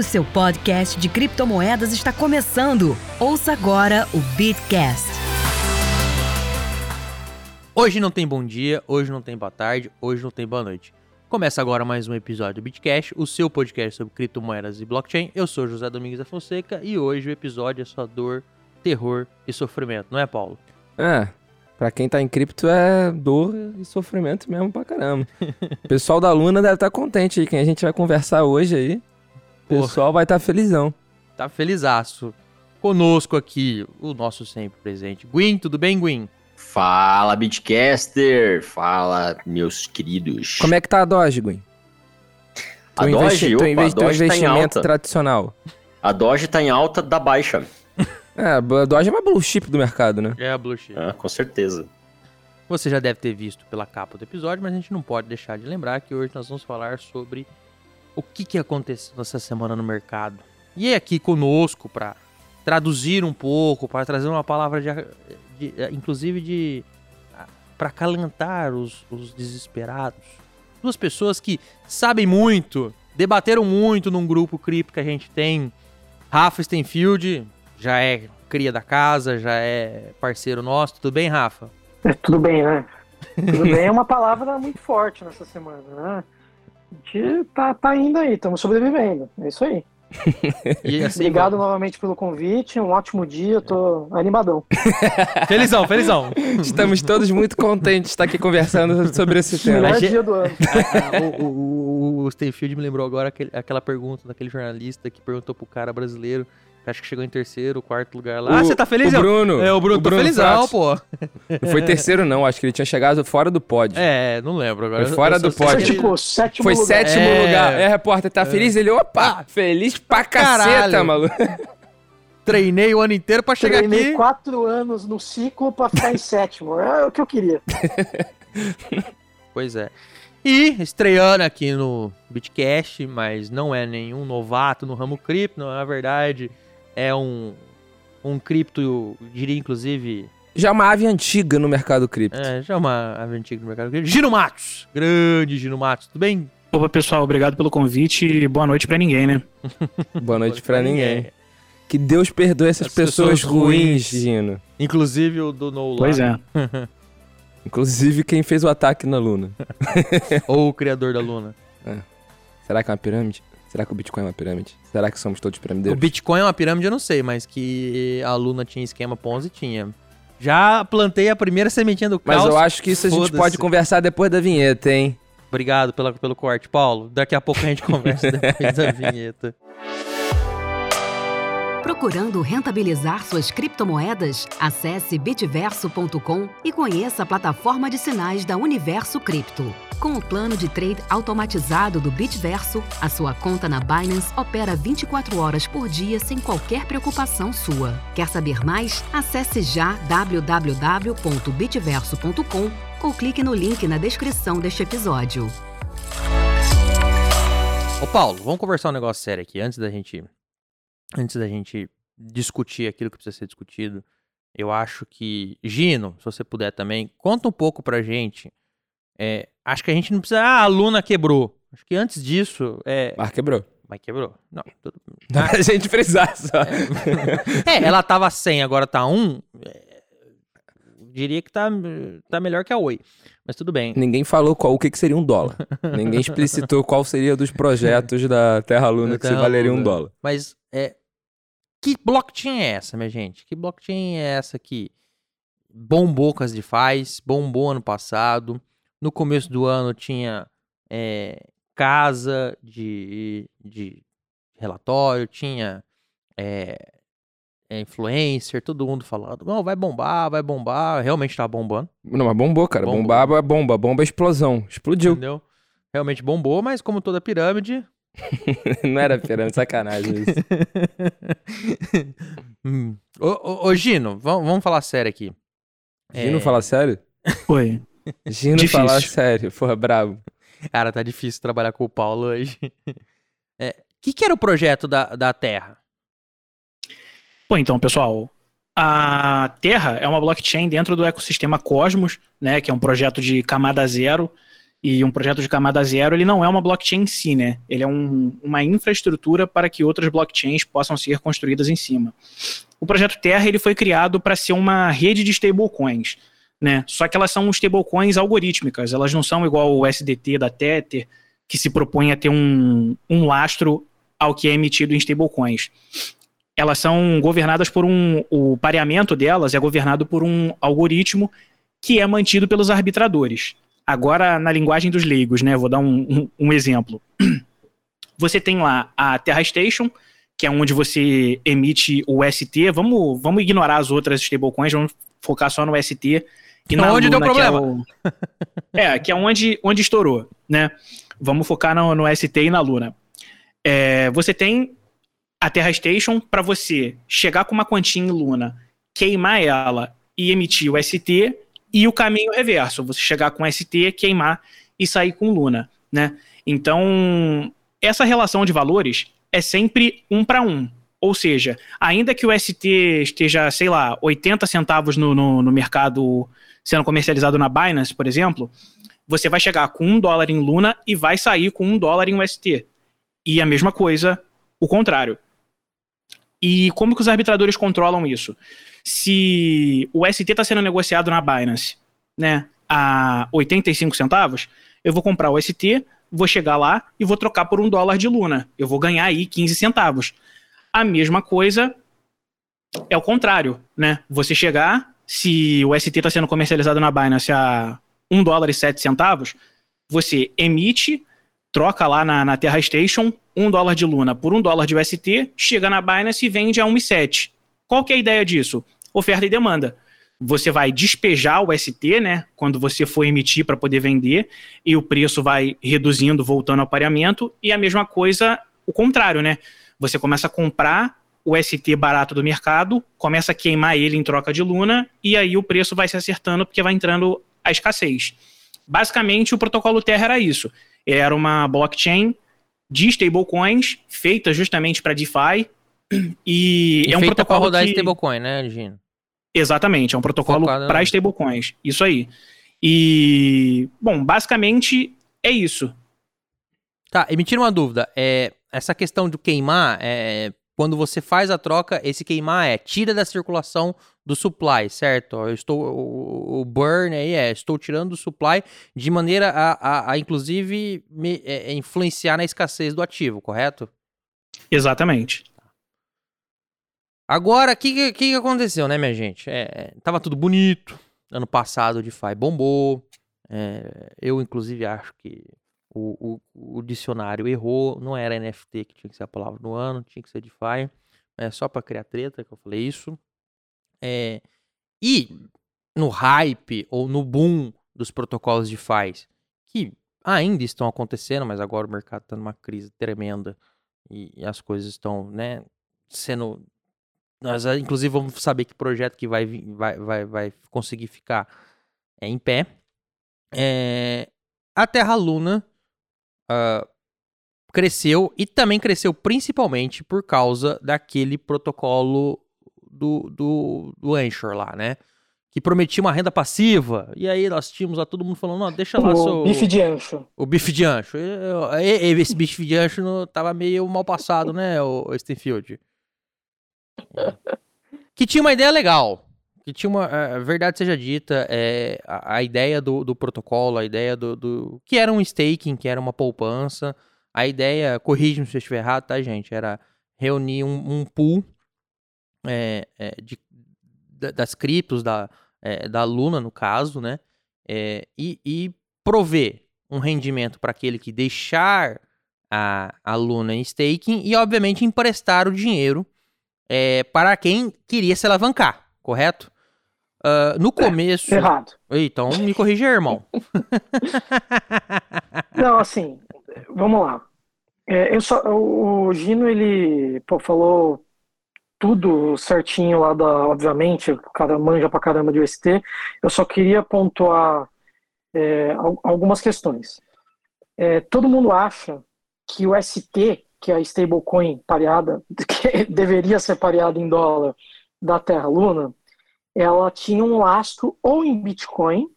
O seu podcast de criptomoedas está começando. Ouça agora o Bitcast. Hoje não tem bom dia, hoje não tem boa tarde, hoje não tem boa noite. Começa agora mais um episódio do Bitcast, o seu podcast sobre criptomoedas e blockchain. Eu sou José Domingos da Fonseca e hoje o episódio é só dor, terror e sofrimento, não é, Paulo? É, pra quem tá em cripto é dor e sofrimento mesmo pra caramba. O pessoal da Luna deve estar contente aí, quem a gente vai conversar hoje aí. O pessoal vai estar felizão. Tá felizaço. Conosco aqui, o nosso sempre presente. Gwyn, tudo bem, Gwyn? Fala, Bitcaster! Fala, meus queridos. Como é que tá a Doge, Gwen? A Doge, investi- opa, a Doge tá em investimento alta. tradicional. A Doge tá em alta da baixa. É, a Doge é uma blue chip do mercado, né? É a Blue Chip. Ah, com certeza. Você já deve ter visto pela capa do episódio, mas a gente não pode deixar de lembrar que hoje nós vamos falar sobre o que, que aconteceu essa semana no mercado. E é aqui conosco para traduzir um pouco, para trazer uma palavra de, de- inclusive de para acalentar os, os desesperados. Duas pessoas que sabem muito, debateram muito num grupo cripto que a gente tem. Rafa Stenfield já é cria da casa, já é parceiro nosso. Tudo bem, Rafa? É, tudo bem, né? Tudo bem é uma palavra muito forte nessa semana, né? A gente tá, tá indo aí, estamos sobrevivendo. É isso aí. E assim, Obrigado novamente pelo convite, um ótimo dia, tô animadão. Felizão, felizão. Estamos todos muito contentes de estar aqui conversando sobre esse tema. Melhor dia do ano. o, o, o Stenfield me lembrou agora aquele- aquela pergunta daquele jornalista que perguntou pro cara brasileiro, acho que chegou em terceiro, quarto lugar lá. ah, O- você tá feliz? O Bruno. É, o Bruno, tô felizão, Prats. pô. Não foi terceiro, não. Acho que ele tinha chegado fora do pódio. É, não lembro agora. Foi fora Eu do pódio. tipo sétimo Foi lugar. sétimo É. lugar. É, repórter, tá feliz? Ele, opa, feliz pra Caralho. caceta, maluco. Treinei o ano inteiro pra chegar Treinei aqui. quatro anos no ciclo pra ficar em sétimo. É o que eu queria. Pois é. E estreando aqui no Bitcast, mas não é nenhum novato no ramo cripto, na verdade é um, um cripto, eu diria inclusive, Já é uma ave antiga no mercado cripto. é, já é uma ave antiga no mercado cripto. Gino Matos, grande Gino Matos, tudo bem? Opa, pessoal, obrigado pelo convite e boa noite pra ninguém, né? Boa noite pra ninguém. Que Deus perdoe essas As pessoas pessoas, ruins, ruins. Gino. Inclusive o do No Pois é. Inclusive quem fez o ataque na Luna. Ou o criador da Luna. Será que é uma pirâmide? Será que o Bitcoin é uma pirâmide? Será que somos todos O piramideiros? Bitcoin é uma pirâmide, eu não sei, mas que a Luna tinha esquema Ponzi, tinha. Já plantei a primeira sementinha do Mas caos. eu acho que isso a gente pode conversar depois da vinheta, hein? Obrigado pela, pelo corte, Paulo. Daqui a pouco a gente conversa depois da vinheta. Procurando rentabilizar suas criptomoedas? Acesse bitverso.com e conheça a plataforma de sinais da Universo Cripto. Com o plano de trade automatizado do Bitverso, a sua conta na Binance opera 24 horas por dia sem qualquer preocupação sua. Quer saber mais? Acesse já www.bitverso.com ou clique no link na descrição deste episódio. Ô Paulo, vamos conversar um negócio sério aqui antes da gente antes da gente discutir aquilo que precisa ser discutido. Eu acho que Gino, se você puder também, conta um pouco pra gente. É, acho que a gente não precisa, ah, a Luna quebrou. Acho que antes disso, é, Mas quebrou. mas quebrou. Não, tudo... Dá pra gente frisar só. É, ela tava 100, agora tá 1. É, diria que tá, tá melhor que a Oi. Mas tudo bem. Ninguém falou qual, o que, que seria um dólar. Ninguém explicitou qual seria dos projetos da Terra Luna que se valeria um dólar. Mas que blockchain é essa, minha gente? Que blockchain é essa que bombou com as DeFi, bombou ano passado. No começo do ano tinha é, casa de, de relatório, tinha é, influencer, todo mundo falando, não, vai bombar, vai bombar. Realmente tá bombando, Não, mas bombou, cara. Bombou. Bombar é bomba. Bomba é explosão. Explodiu. entendeu? Realmente bombou, mas como toda pirâmide, Não era pirâmide, sacanagem isso. Hum. Ô, ô, ô, Gino, vamos, falar sério aqui. Gino É, falar sério? Oi. Gino Difícil. falar sério. Porra, brabo. Cara, tá difícil trabalhar com o Paulo hoje. O que, que era o projeto da, da Terra? Bom, então, pessoal, a Terra é uma blockchain dentro do ecossistema Cosmos, né, que é um projeto de camada zero, E um projeto de camada zero, ele não é uma blockchain em si, né? Ele é um, uma infraestrutura para que outras blockchains possam ser construídas em cima. O projeto Terra, ele foi criado para ser uma rede de stablecoins, né? Só que elas são stablecoins algorítmicas, elas não são igual o SDT da Tether, que se propõe a ter um, um lastro ao que é emitido em stablecoins. Elas são governadas por um. O pareamento delas é governado por um algoritmo que é mantido pelos arbitradores. Agora, na linguagem dos leigos, né? Vou dar um, um, um exemplo. Você tem lá a Terra Station, que é onde você emite o ST. Vamos, vamos ignorar as outras stablecoins, vamos focar só no ST. E na onde Luna, deu problema. Que é, o... é, que é onde, onde estourou, né? Vamos focar no, no ST e na Luna. É, você tem a Terra Station para você chegar com uma quantia em Luna, queimar ela e emitir o ST e o caminho reverso, você chegar com ST, queimar e sair com Luna, né? Então, essa relação de valores é sempre um para um. Ou seja, ainda que o ST esteja, sei lá, 80 centavos no, no, no, mercado sendo comercializado na Binance, por exemplo, você vai chegar com um dólar em Luna e vai sair com um dólar em UST. E a mesma coisa, o contrário. E como que os arbitradores controlam isso? Se o ST está sendo negociado na Binance, né, a 85 centavos, eu vou comprar o ST, vou chegar lá e vou trocar por um dólar de Luna. Eu vou ganhar aí 15 centavos. A mesma coisa é o contrário, né? Você chegar, se o ST está sendo comercializado na Binance a 1 dólar e 7 centavos, você emite, troca lá na, na Terra Station, 1 dólar de Luna por 1 dólar de UST, chega na Binance e vende a 1,7. Qual que é a ideia disso? Oferta e demanda. Você vai despejar o ST, né, quando você for emitir para poder vender, e o preço vai reduzindo, voltando ao pareamento, e a mesma coisa, o contrário, né? Você começa a comprar o ST barato do mercado, começa a queimar ele em troca de Luna, e aí o preço vai se acertando porque vai entrando a escassez. Basicamente, o protocolo Terra era isso. Era uma blockchain de stablecoins feita justamente para DeFi, e, e é um protocolo rodar que... stablecoin, né, Gino? Exatamente, é um protocolo para stablecoins. Isso aí. E, bom, basicamente é isso. Tá, e me tira uma dúvida. É, essa questão do queimar, é, quando você faz a troca, esse queimar é tira da circulação do supply, certo? Eu estou, o, o burn aí é, estou tirando do supply de maneira a, a, a inclusive, me, é, influenciar na escassez do ativo, correto? Exatamente. Agora, o que, que, aconteceu, né, minha gente? É, tava tudo bonito. Ano passado o DeFi bombou. É, eu, inclusive, acho que o, o, o, dicionário errou. Não era NFT que tinha que ser a palavra do ano, tinha que ser DeFi. É só para criar treta que eu falei isso. É, e no hype ou no boom dos protocolos DeFi, que ainda estão acontecendo, mas agora o mercado está numa crise tremenda e, e as coisas estão né, sendo nós, ah, inclusive, vamos saber que projeto que vai, vai, vai, vai conseguir ficar é, em pé. É, a Terra Luna uh, cresceu e também cresceu principalmente por causa daquele protocolo do, do, do Anchor lá, né? Que prometia uma renda passiva. E aí nós tínhamos lá todo mundo falando, não, deixa lá o seu... Bife de ancho. O bife de ancho. Esse bife de ancho tava meio mal passado, né, o Stenfield? que tinha uma ideia legal. Que tinha uma. A verdade seja dita, é, a, a ideia do, do protocolo, a ideia do, do, que era um staking, que era uma poupança. A ideia, corrija-me se eu estiver errado, tá, gente? Era reunir um, um pool é, é, de, das criptos, da, é, da Luna, no caso, né? É, e, e prover um rendimento para aquele que deixar a, a Luna em staking e, obviamente, emprestar o dinheiro é, para quem queria se alavancar, correto? Uh, no é, começo. É, errado. Então me corrija, irmão. Não, assim, vamos lá. É, eu só, o Gino, ele pô, falou tudo certinho lá da, obviamente, o cara manja pra caramba de UST. Eu só queria pontuar é, algumas questões. É, todo mundo acha que o ST que a stablecoin pareada, que deveria ser pareada em dólar da Terra Luna, ela tinha um lastro ou em Bitcoin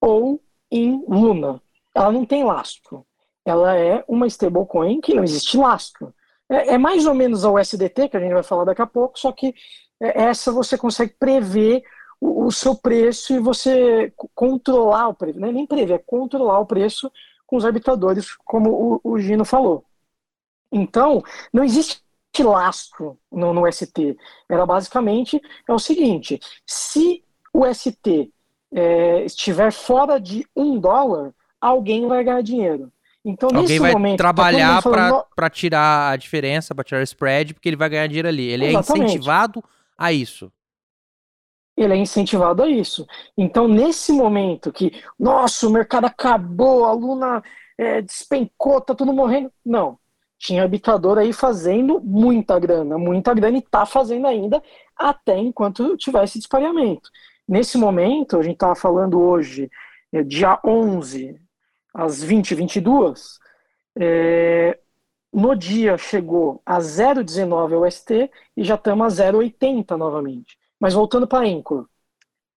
ou em Luna. ela não tem lastro. Ela é uma stablecoin que não existe lastro. É, é mais ou menos a USDT, que a gente vai falar daqui a pouco, só que é, essa você consegue prever o, o seu preço e você controlar o preço. Não é nem prever, é controlar o preço com os arbitradores, como o, o Gino falou. Então, não existe lastro no, no ST. Era basicamente é o seguinte: se o ST é, estiver fora de um dólar, alguém vai ganhar dinheiro. Então, Alguém nesse vai momento, tá trabalhar "No- pra tirar a diferença, pra tirar o spread, porque ele vai ganhar dinheiro ali. Ele é Exatamente. incentivado a isso. ele é incentivado a isso. Então, nesse momento que, nossa, o mercado acabou, a Luna é, despencou, tá tudo morrendo. Não. Tinha arbitrador aí fazendo muita grana, muita grana, e tá fazendo ainda até enquanto tivesse dispareamento. Nesse momento, a gente tava falando hoje, é, dia 11, às 20 22 é, no dia chegou a 0,19 UST e já estamos a 0,80 novamente. Mas voltando para a Anchor,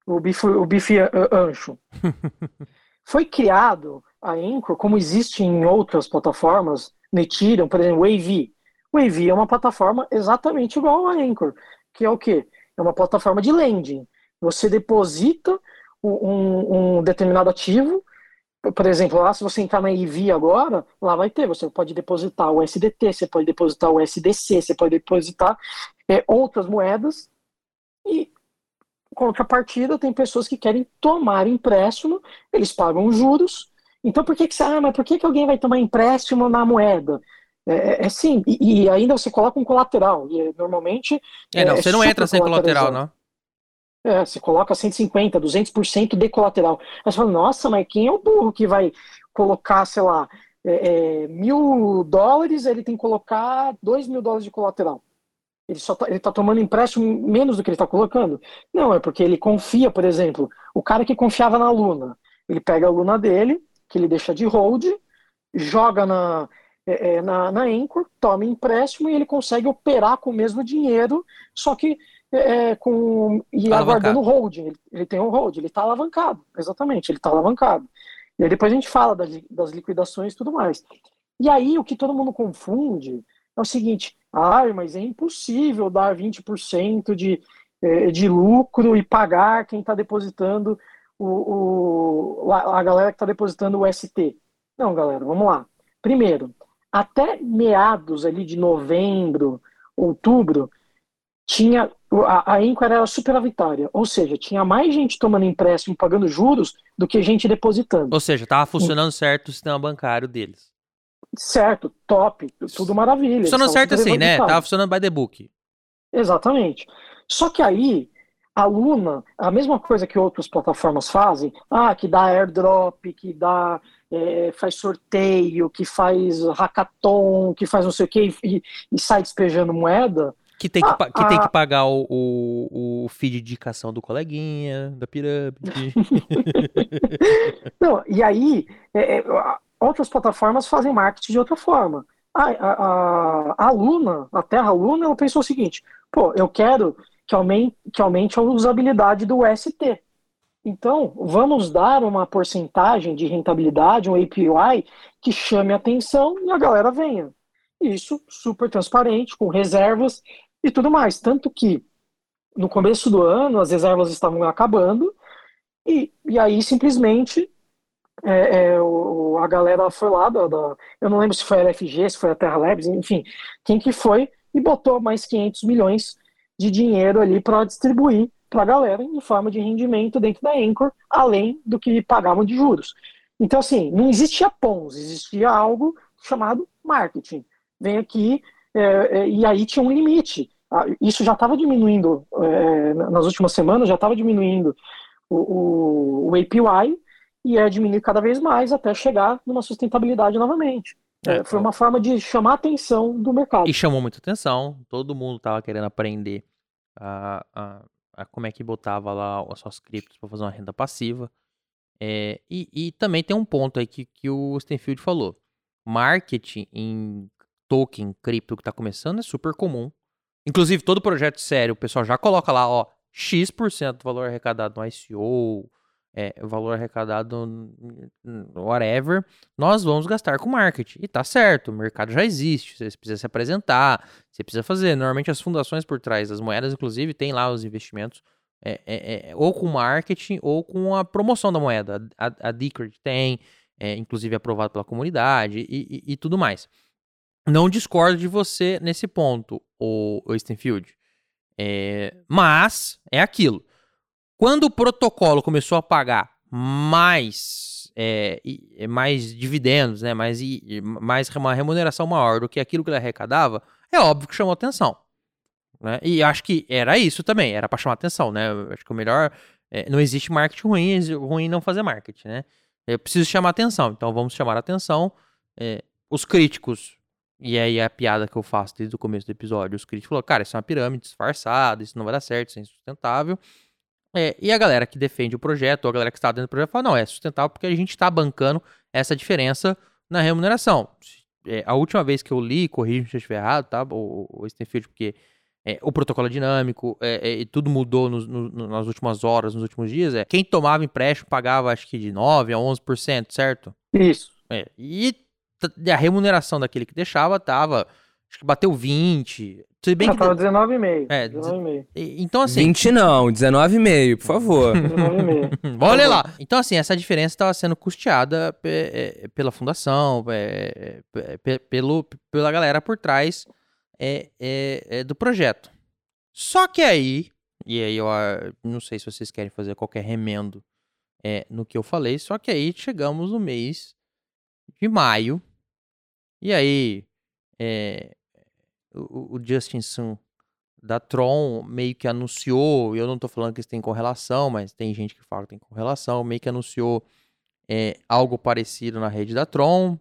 o bife, o bife uh, ancho. Foi criado a Anchor, como existe em outras plataformas, Ethereum, por exemplo, Wavy. Wavy é uma plataforma exatamente igual a Anchor, que é o quê? É uma plataforma de lending. Você deposita um, um determinado ativo, por exemplo, lá se você entrar na EV agora, lá vai ter, você pode depositar o SDT, você pode depositar o SDC, você pode depositar é, outras moedas e contrapartida tem pessoas que querem tomar empréstimo, eles pagam juros. Então por que que você, ah, mas por que que alguém vai tomar empréstimo na moeda? É, é, é sim, e, e ainda você coloca um colateral, e é, normalmente É, não, É, você não entra sem colateral, não. é, você coloca 150, 200% de colateral. Aí você fala, nossa, mas quem é o burro que vai colocar, sei lá, é, é, mil dólares, ele tem que colocar dois mil dólares de colateral. Ele só tá, ele tá tomando empréstimo menos do que ele está colocando? Não, é porque ele confia, por exemplo, o cara que confiava na Luna, ele pega a Luna dele, que ele deixa de hold, joga na, é, é, na, na Anchor, toma empréstimo e ele consegue operar com o mesmo dinheiro, só que é, com, e Alavancado. aguardando o holding. Ele, ele tem um hold, ele está alavancado, exatamente, ele está alavancado. E aí depois a gente fala das, das liquidações e tudo mais. E aí o que todo mundo confunde é o seguinte: ai, mas é impossível dar 20% de, eh, de lucro e pagar quem está depositando o, o- a, a galera que está depositando o ST. Não, galera, vamos lá. Primeiro, até meados ali de novembro, outubro, tinha a, a era superavitária, ou seja, tinha mais gente tomando empréstimo pagando juros do que gente depositando. Ou seja, tava funcionando certo o sistema bancário deles. Certo, top, tudo maravilha. Funcionando certo assim, né? Tava funcionando by the book. Exatamente. Só que aí, a Luna, a mesma coisa que outras plataformas fazem, ah, que dá airdrop, que dá, é, faz sorteio, que faz hackathon, que faz não sei o que, e, e sai despejando moeda, Que tem que, Ah, que, tem ah. que pagar o, o, o feed de indicação do coleguinha, da pirâmide. Não, e aí, é, é, outras plataformas fazem marketing de outra forma. A, a, a, a Luna, a Terra Luna, ela pensou o seguinte: pô, eu quero que aumente, que aumente a usabilidade do ST. Então, vamos dar uma porcentagem de rentabilidade, um API, que chame a atenção e a galera venha. Isso super transparente, com reservas e tudo mais. Tanto que no começo do ano as reservas estavam acabando e, e aí simplesmente é, é, o- a galera foi lá, da, da- eu não lembro se foi a LFG, se foi a Terra Labs, enfim, quem que foi e botou mais 500 milhões de dinheiro ali para distribuir para a galera em forma de rendimento dentro da Anchor, além do que pagavam de juros. Então, assim, não existia PONs, existia algo chamado marketing. Vem aqui, é, é, e aí tinha um limite. Ah, Isso já estava diminuindo, é, nas últimas semanas, já estava diminuindo o, o, o APY, e é diminuir cada vez mais até chegar numa sustentabilidade novamente. É, É, foi uma forma de chamar a atenção do mercado. E chamou muita atenção. Todo mundo tava querendo aprender a, a, a como é que botava lá as suas criptos para fazer uma renda passiva. É, e, e também tem um ponto aí que, que o Stenfield falou. Marketing em token, cripto que tá começando é super comum. Inclusive, todo projeto sério, o pessoal já coloca lá, ó, X% do valor arrecadado no ICO, é, valor arrecadado, whatever, nós vamos gastar com marketing. E tá certo, o mercado já existe, você precisa se apresentar, você precisa fazer. Normalmente as fundações por trás das moedas, inclusive, tem lá os investimentos é, é, é, ou com marketing ou com a promoção da moeda. A, a Decred tem, é, inclusive aprovado pela comunidade e, e, e, tudo mais. Não discordo de você nesse ponto, o, o Stenfield. É, mas é aquilo. Quando o protocolo começou a pagar mais, é, mais dividendos, né, mais, mais uma remuneração maior do que aquilo que ele arrecadava, é óbvio que chamou atenção. Né? E acho que era isso também, era para chamar atenção, né? Acho que o melhor. É, não existe marketing ruim, é ruim não fazer marketing, né? Eu preciso chamar atenção, então vamos chamar atenção. É, os críticos, e aí é a piada que eu faço desde o começo do episódio, os críticos falaram, cara, isso é uma pirâmide disfarçada, isso não vai dar certo, isso é insustentável. É, e a galera que defende o projeto, ou a galera que está dentro do projeto, fala, não, é sustentável porque a gente está bancando essa diferença na remuneração. É, a última vez que eu li, corrija se eu estiver errado, tá? O, o Stenfield, porque é, o protocolo é dinâmico, é, e tudo mudou no, no, nas últimas horas, nos últimos dias, é quem tomava empréstimo pagava acho que de 9 a 11%, certo? Isso. É, e a remuneração daquele que deixava tava, acho que bateu 20, se bem ah, que... tava 19,5. É, 19,5. Então, assim... 20 não, 19,5, por favor. 19,5. Olha lá. Então, assim, essa diferença estava sendo custeada é, pela fundação, é, pelo, pela galera por trás é, é, é, do projeto. Só que aí, e aí eu não sei se vocês querem fazer qualquer remendo é, no que eu falei, só que aí chegamos no mês de maio, e aí é, o, o Justin Sun da Tron meio que anunciou, eu não tô falando que isso tem correlação, mas tem gente que fala que tem correlação, meio que anunciou é, algo parecido na rede da Tron,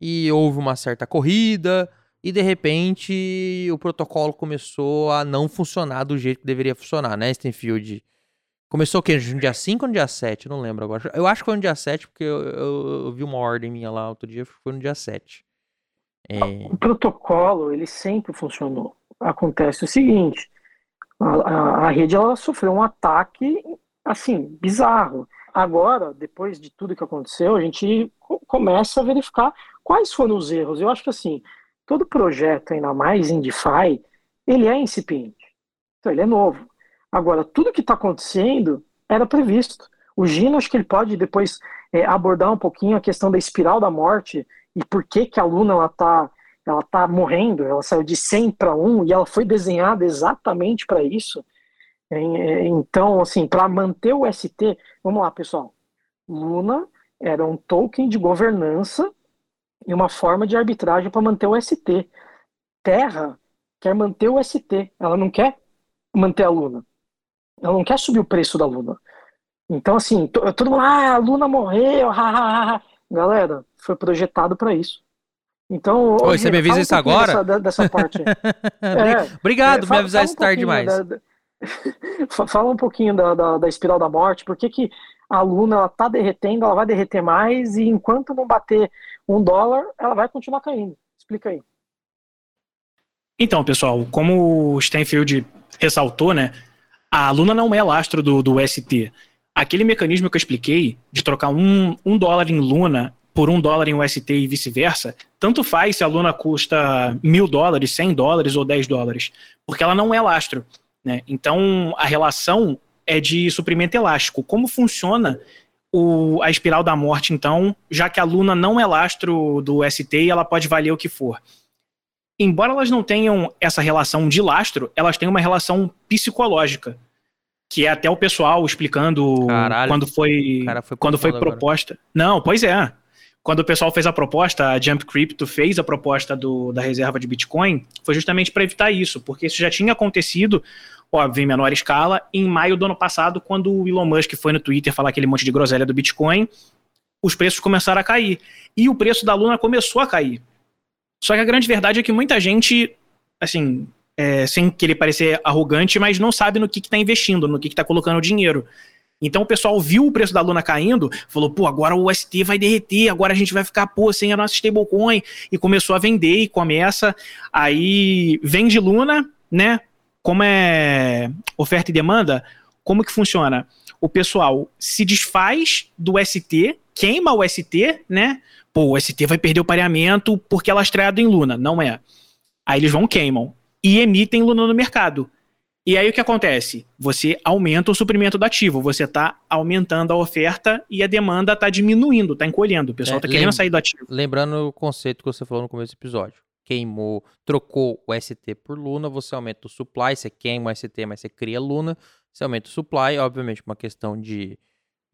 e houve uma certa corrida, e de repente o protocolo começou a não funcionar do jeito que deveria funcionar, né, Stenfield? Começou o quê? No dia 5 ou no dia 7? Eu não lembro agora. Eu acho que foi no dia 7, porque eu, eu, eu vi uma ordem minha lá outro dia, foi no dia 7. É... O protocolo, ele sempre funcionou. Acontece o seguinte, a, a, a rede ela sofreu um ataque, assim, bizarro. Agora, depois de tudo que aconteceu, a gente começa a verificar quais foram os erros. Eu acho que, assim, todo projeto, ainda mais em DeFi, ele é incipiente. Então, ele é novo. Agora, tudo que está acontecendo era previsto. O Gino, acho que ele pode depois é, abordar um pouquinho a questão da espiral da morte e por que que a Luna ela tá ela tá morrendo, ela saiu de 100 para 1 e ela foi desenhada exatamente para isso. É, então, assim, para manter o ST, vamos lá, pessoal. Luna era um token de governança e uma forma de arbitragem para manter o ST. Terra quer manter o ST, ela não quer manter a Luna. Ela não quer subir o preço da Luna. Então, assim, todo mundo, ah, a Luna morreu, Galera, foi projetado para isso. Então, Oi, você me avisa um isso agora? Dessa, dessa parte. é, Obrigado é, por me avisar um isso tarde demais. Da, fala um pouquinho da, da, da, espiral da morte, por que, que a aluna ela tá derretendo, ela vai derreter mais, e enquanto não bater um dólar, ela vai continuar caindo. Explica aí. Então, pessoal, como o Stenfield ressaltou, né, a Luna não é lastro do, do ST. Aquele mecanismo que eu expliquei de trocar um, um dólar em Luna por um dólar em UST e vice-versa, tanto faz se a Luna custa mil dólares, cem dólares ou dez dólares, porque ela não é lastro. Né? Então, a relação é de suprimento elástico. Como funciona o, a espiral da morte, então, já que a Luna não é lastro do ST ela pode valer o que for? Embora elas não tenham essa relação de lastro, elas têm uma relação psicológica que é até o pessoal explicando Caralho, quando foi, foi quando foi proposta. Agora. Não, pois é quando o pessoal fez a proposta, a Jump Crypto fez a proposta do, da reserva de Bitcoin, foi justamente para evitar isso, porque isso já tinha acontecido, óbvio, em menor escala, em maio do ano passado, quando o Elon Musk foi no Twitter falar aquele monte de groselha do Bitcoin, os preços começaram a cair. E o preço da Luna começou a cair. Só que a grande verdade é que muita gente, assim, é, sem querer parecer arrogante, mas não sabe no que está investindo, no que está colocando dinheiro. Então o pessoal viu o preço da Luna caindo, falou, pô, agora o UST vai derreter, agora a gente vai ficar, pô, sem a nossa stablecoin. E começou a vender e começa. Aí vende Luna, né? Como é oferta e demanda, como que funciona? O pessoal se desfaz do ST, queima o ST, né? Pô, o ST vai perder o pareamento porque é lastreado em Luna. Não é. Aí eles vão queimam e emitem Luna no mercado. E aí o que acontece? Você aumenta o suprimento do ativo, você está aumentando a oferta e a demanda está diminuindo, está encolhendo. O pessoal está É, querendo lem- sair do ativo. Lembrando o conceito que você falou no começo do episódio. Queimou, trocou o ST por Luna, você aumenta o supply, você queima o ST, mas você cria Luna, você aumenta o supply, obviamente uma questão de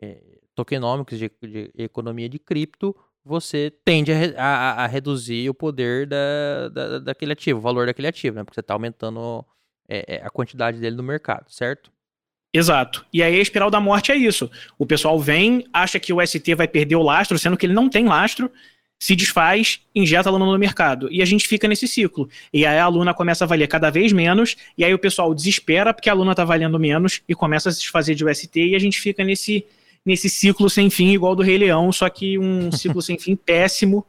eh, tokenômicos, de, de economia de cripto, você tende a, a- a reduzir o poder da, da- daquele ativo, o valor daquele ativo, né? Porque você está aumentando eh, eh, a quantidade dele no mercado, certo? Exato. E aí a espiral da morte é isso. O pessoal vem, acha que o ST vai perder o lastro, sendo que ele não tem lastro, se desfaz, injeta a Luna no mercado. E a gente fica nesse ciclo. E aí a Luna começa a valer cada vez menos, e aí o pessoal desespera porque a Luna tá valendo menos e começa a se desfazer de UST e a gente fica nesse, nesse ciclo sem fim, igual do Rei Leão, só que um ciclo sem fim péssimo.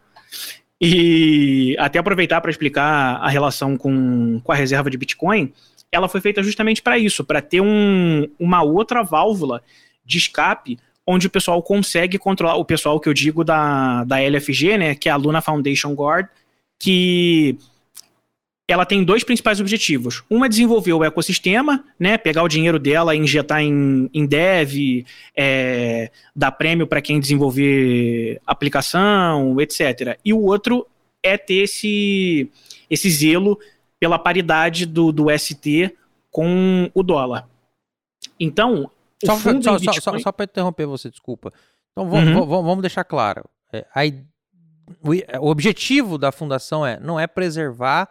E até aproveitar para explicar a relação com, com a reserva de Bitcoin, ela foi feita justamente para isso, para ter um, uma outra válvula de escape onde o pessoal consegue controlar, o pessoal que eu digo da, da LFG, né, que é a Luna Foundation Guard, que ela tem dois principais objetivos. Um é desenvolver o ecossistema, né, pegar o dinheiro dela e injetar em, em dev, é, dar prêmio para quem desenvolver aplicação, etc. E o outro é ter esse, esse zelo pela paridade do, do ST com o dólar. Então, o Só, fundo só, em só, Bitcoin- só, para interromper você, desculpa. Então vamos, Uhum. vamos, vamos deixar claro. É, a o, o objetivo da fundação é não é preservar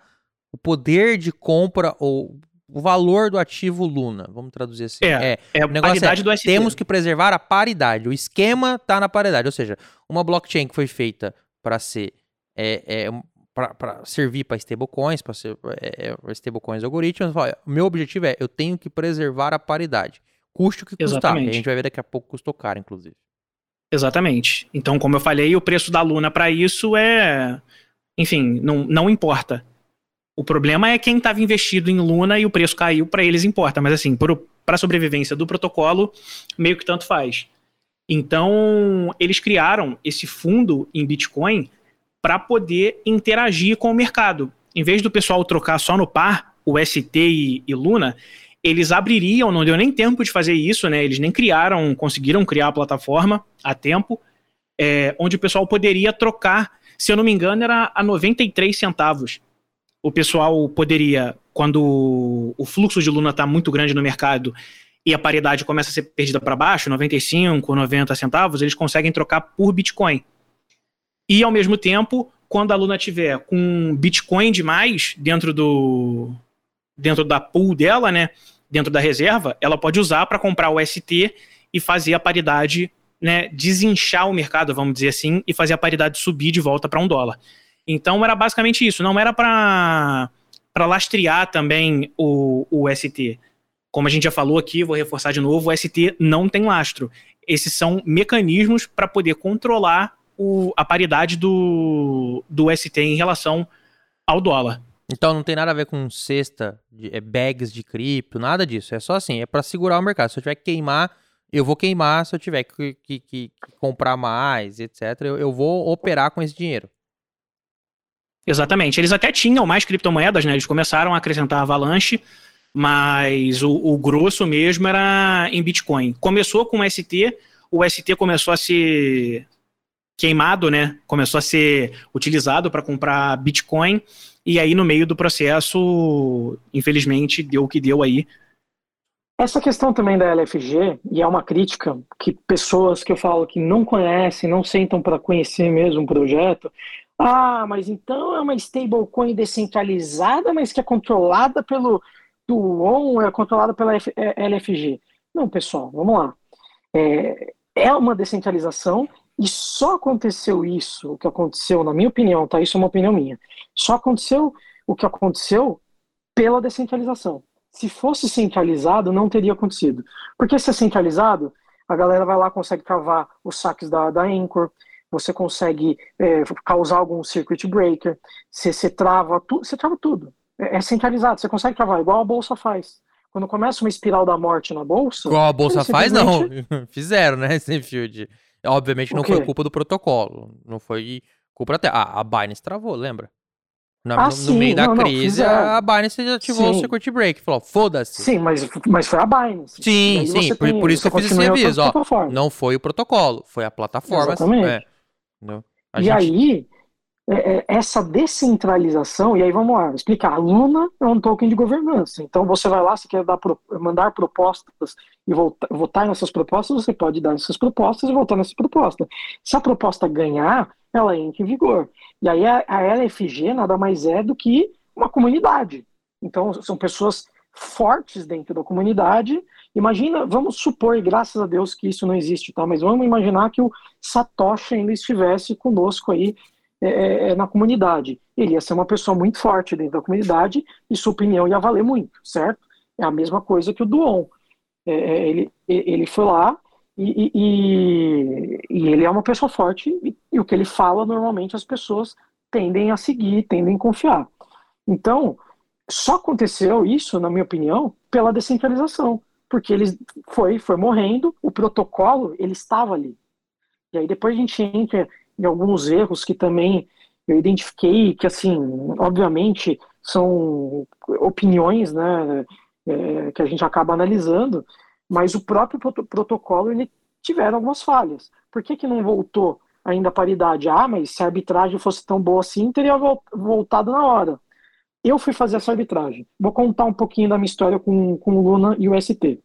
o poder de compra ou o valor do ativo Luna. Vamos traduzir assim. É, é a o negócio paridade é, do ST. temos que preservar a paridade. O esquema está na paridade, ou seja, uma blockchain que foi feita para ser é, é, para servir para stablecoins, para ser é, é, stablecoins algoritmos. fala, O meu objetivo é eu tenho que preservar a paridade, custe o que custar. Exatamente. a gente vai ver daqui a pouco custou caro, inclusive. Exatamente. Então, como eu falei, o preço da Luna para isso é. Enfim, não, não importa. O problema é quem estava investido em Luna e o preço caiu, para eles importa. Mas, assim, para a sobrevivência do protocolo, meio que tanto faz. Então, eles criaram esse fundo em Bitcoin para poder interagir com o mercado. Em vez do pessoal trocar só no par, o ST e, e Luna, eles abririam, não deu nem tempo de fazer isso, né? Eles nem criaram, conseguiram criar a plataforma a tempo, é, onde o pessoal poderia trocar, se eu não me engano, era a 93 centavos. O pessoal poderia, quando o fluxo de Luna está muito grande no mercado e a paridade começa a ser perdida para baixo, 95, 90 centavos, eles conseguem trocar por Bitcoin. E ao mesmo tempo, quando a Luna tiver com Bitcoin demais dentro do dentro da pool dela, né, dentro da reserva, ela pode usar para comprar o ST e fazer a paridade, né, desinchar o mercado, vamos dizer assim, e fazer a paridade subir de volta para um dólar. Então era basicamente isso, não era para lastrear também o, o ST. Como a gente já falou aqui, vou reforçar de novo, o ST não tem lastro. Esses são mecanismos para poder controlar o, a paridade do, do ST em relação ao dólar. Então não tem nada a ver com cesta, de, é, bags de cripto, nada disso. É só assim, é para segurar o mercado. Se eu tiver que queimar, eu vou queimar. Se eu tiver que- que- que comprar mais, etc., eu, eu vou operar com esse dinheiro. Exatamente. Eles até tinham mais criptomoedas, né? Eles começaram a acrescentar Avalanche, mas o, o grosso mesmo era em Bitcoin. Começou com o ST, o ST começou a ser queimado, né? Começou a ser utilizado para comprar Bitcoin, e aí no meio do processo, infelizmente, deu o que deu aí. Essa questão também da LFG, e é uma crítica que pessoas que eu falo que não conhecem, não sentam para conhecer mesmo o projeto, ah, mas então é uma stablecoin descentralizada, mas que é controlada pelo do ON, é controlada pela F- é, LFG. Não, pessoal, vamos lá. É, é uma descentralização e só aconteceu isso, o que aconteceu, na minha opinião, tá? Isso é uma opinião minha. Só aconteceu o que aconteceu pela descentralização. Se fosse centralizado, não teria acontecido. Porque se é centralizado, a galera vai lá, consegue travar os saques da, da Anchor, você consegue é, causar algum circuit breaker, você, você trava tudo, você trava tudo. É, é centralizado, você consegue travar, igual a bolsa faz. quando começa uma espiral da morte na bolsa. Igual a bolsa faz, não. simplesmente- Fizeram, né, Stenfield? Obviamente O não foi culpa do protocolo. Não foi culpa até. Ah, a Binance travou, lembra? Na- Ah, no, sim, meio da não, não, crise, fizeram. a Binance ativou o Sim. Security Break. Falou, foda-se. Sim, mas, mas foi a Binance. Sim, sim, por- por isso que eu fiz esse aviso, ó. Não foi o protocolo, foi a plataforma. Exatamente. É, e gente- aí, é, é, essa descentralização, e aí vamos lá, explicar. A Luna é um token de governança. Então você vai lá, você quer dar, mandar propostas e volta- votar nessas propostas, você pode dar essas propostas e votar nessas propostas. Se a proposta ganhar, ela entra em vigor. E aí a, a LFG nada mais é do que uma comunidade. Então são pessoas fortes dentro da comunidade. Imagina, vamos supor, graças a Deus que isso não existe, tá? Mas vamos imaginar que o Satoshi ainda estivesse conosco aí é, é, na comunidade. Ele ia ser uma pessoa muito forte dentro da comunidade e sua opinião ia valer muito, certo? É a mesma coisa que o Duon. É, é, ele, ele foi lá e, e- e- e ele é uma pessoa forte e, e o que ele fala normalmente as pessoas tendem a seguir, tendem a confiar. Então, só aconteceu isso, na minha opinião, pela descentralização, porque ele foi, foi morrendo, o protocolo ele estava ali. E aí depois a gente entra em alguns erros que também eu identifiquei que, assim, obviamente são opiniões, né, é, que a gente acaba analisando, mas o próprio proto- protocolo, ele tiveram algumas falhas. Por que que não voltou ainda a paridade? Ah, mas se a arbitragem fosse tão boa assim, teria vol- voltado na hora. Eu fui fazer essa arbitragem. Vou contar um pouquinho da minha história com, com o Luna e o ST.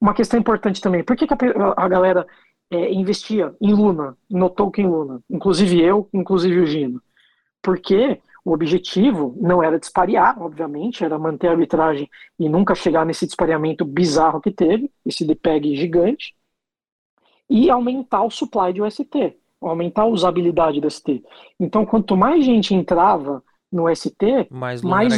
Uma questão importante também, por que, que a, a galera é, investia em Luna, no token Luna? Inclusive eu, inclusive o Gino. Porque o objetivo não era disparear, obviamente, era manter a arbitragem e nunca chegar nesse dispareamento bizarro que teve, esse DPEG gigante, e aumentar o supply de UST, aumentar a usabilidade do ST. Então, quanto mais gente entrava no ST, Mais Luna mais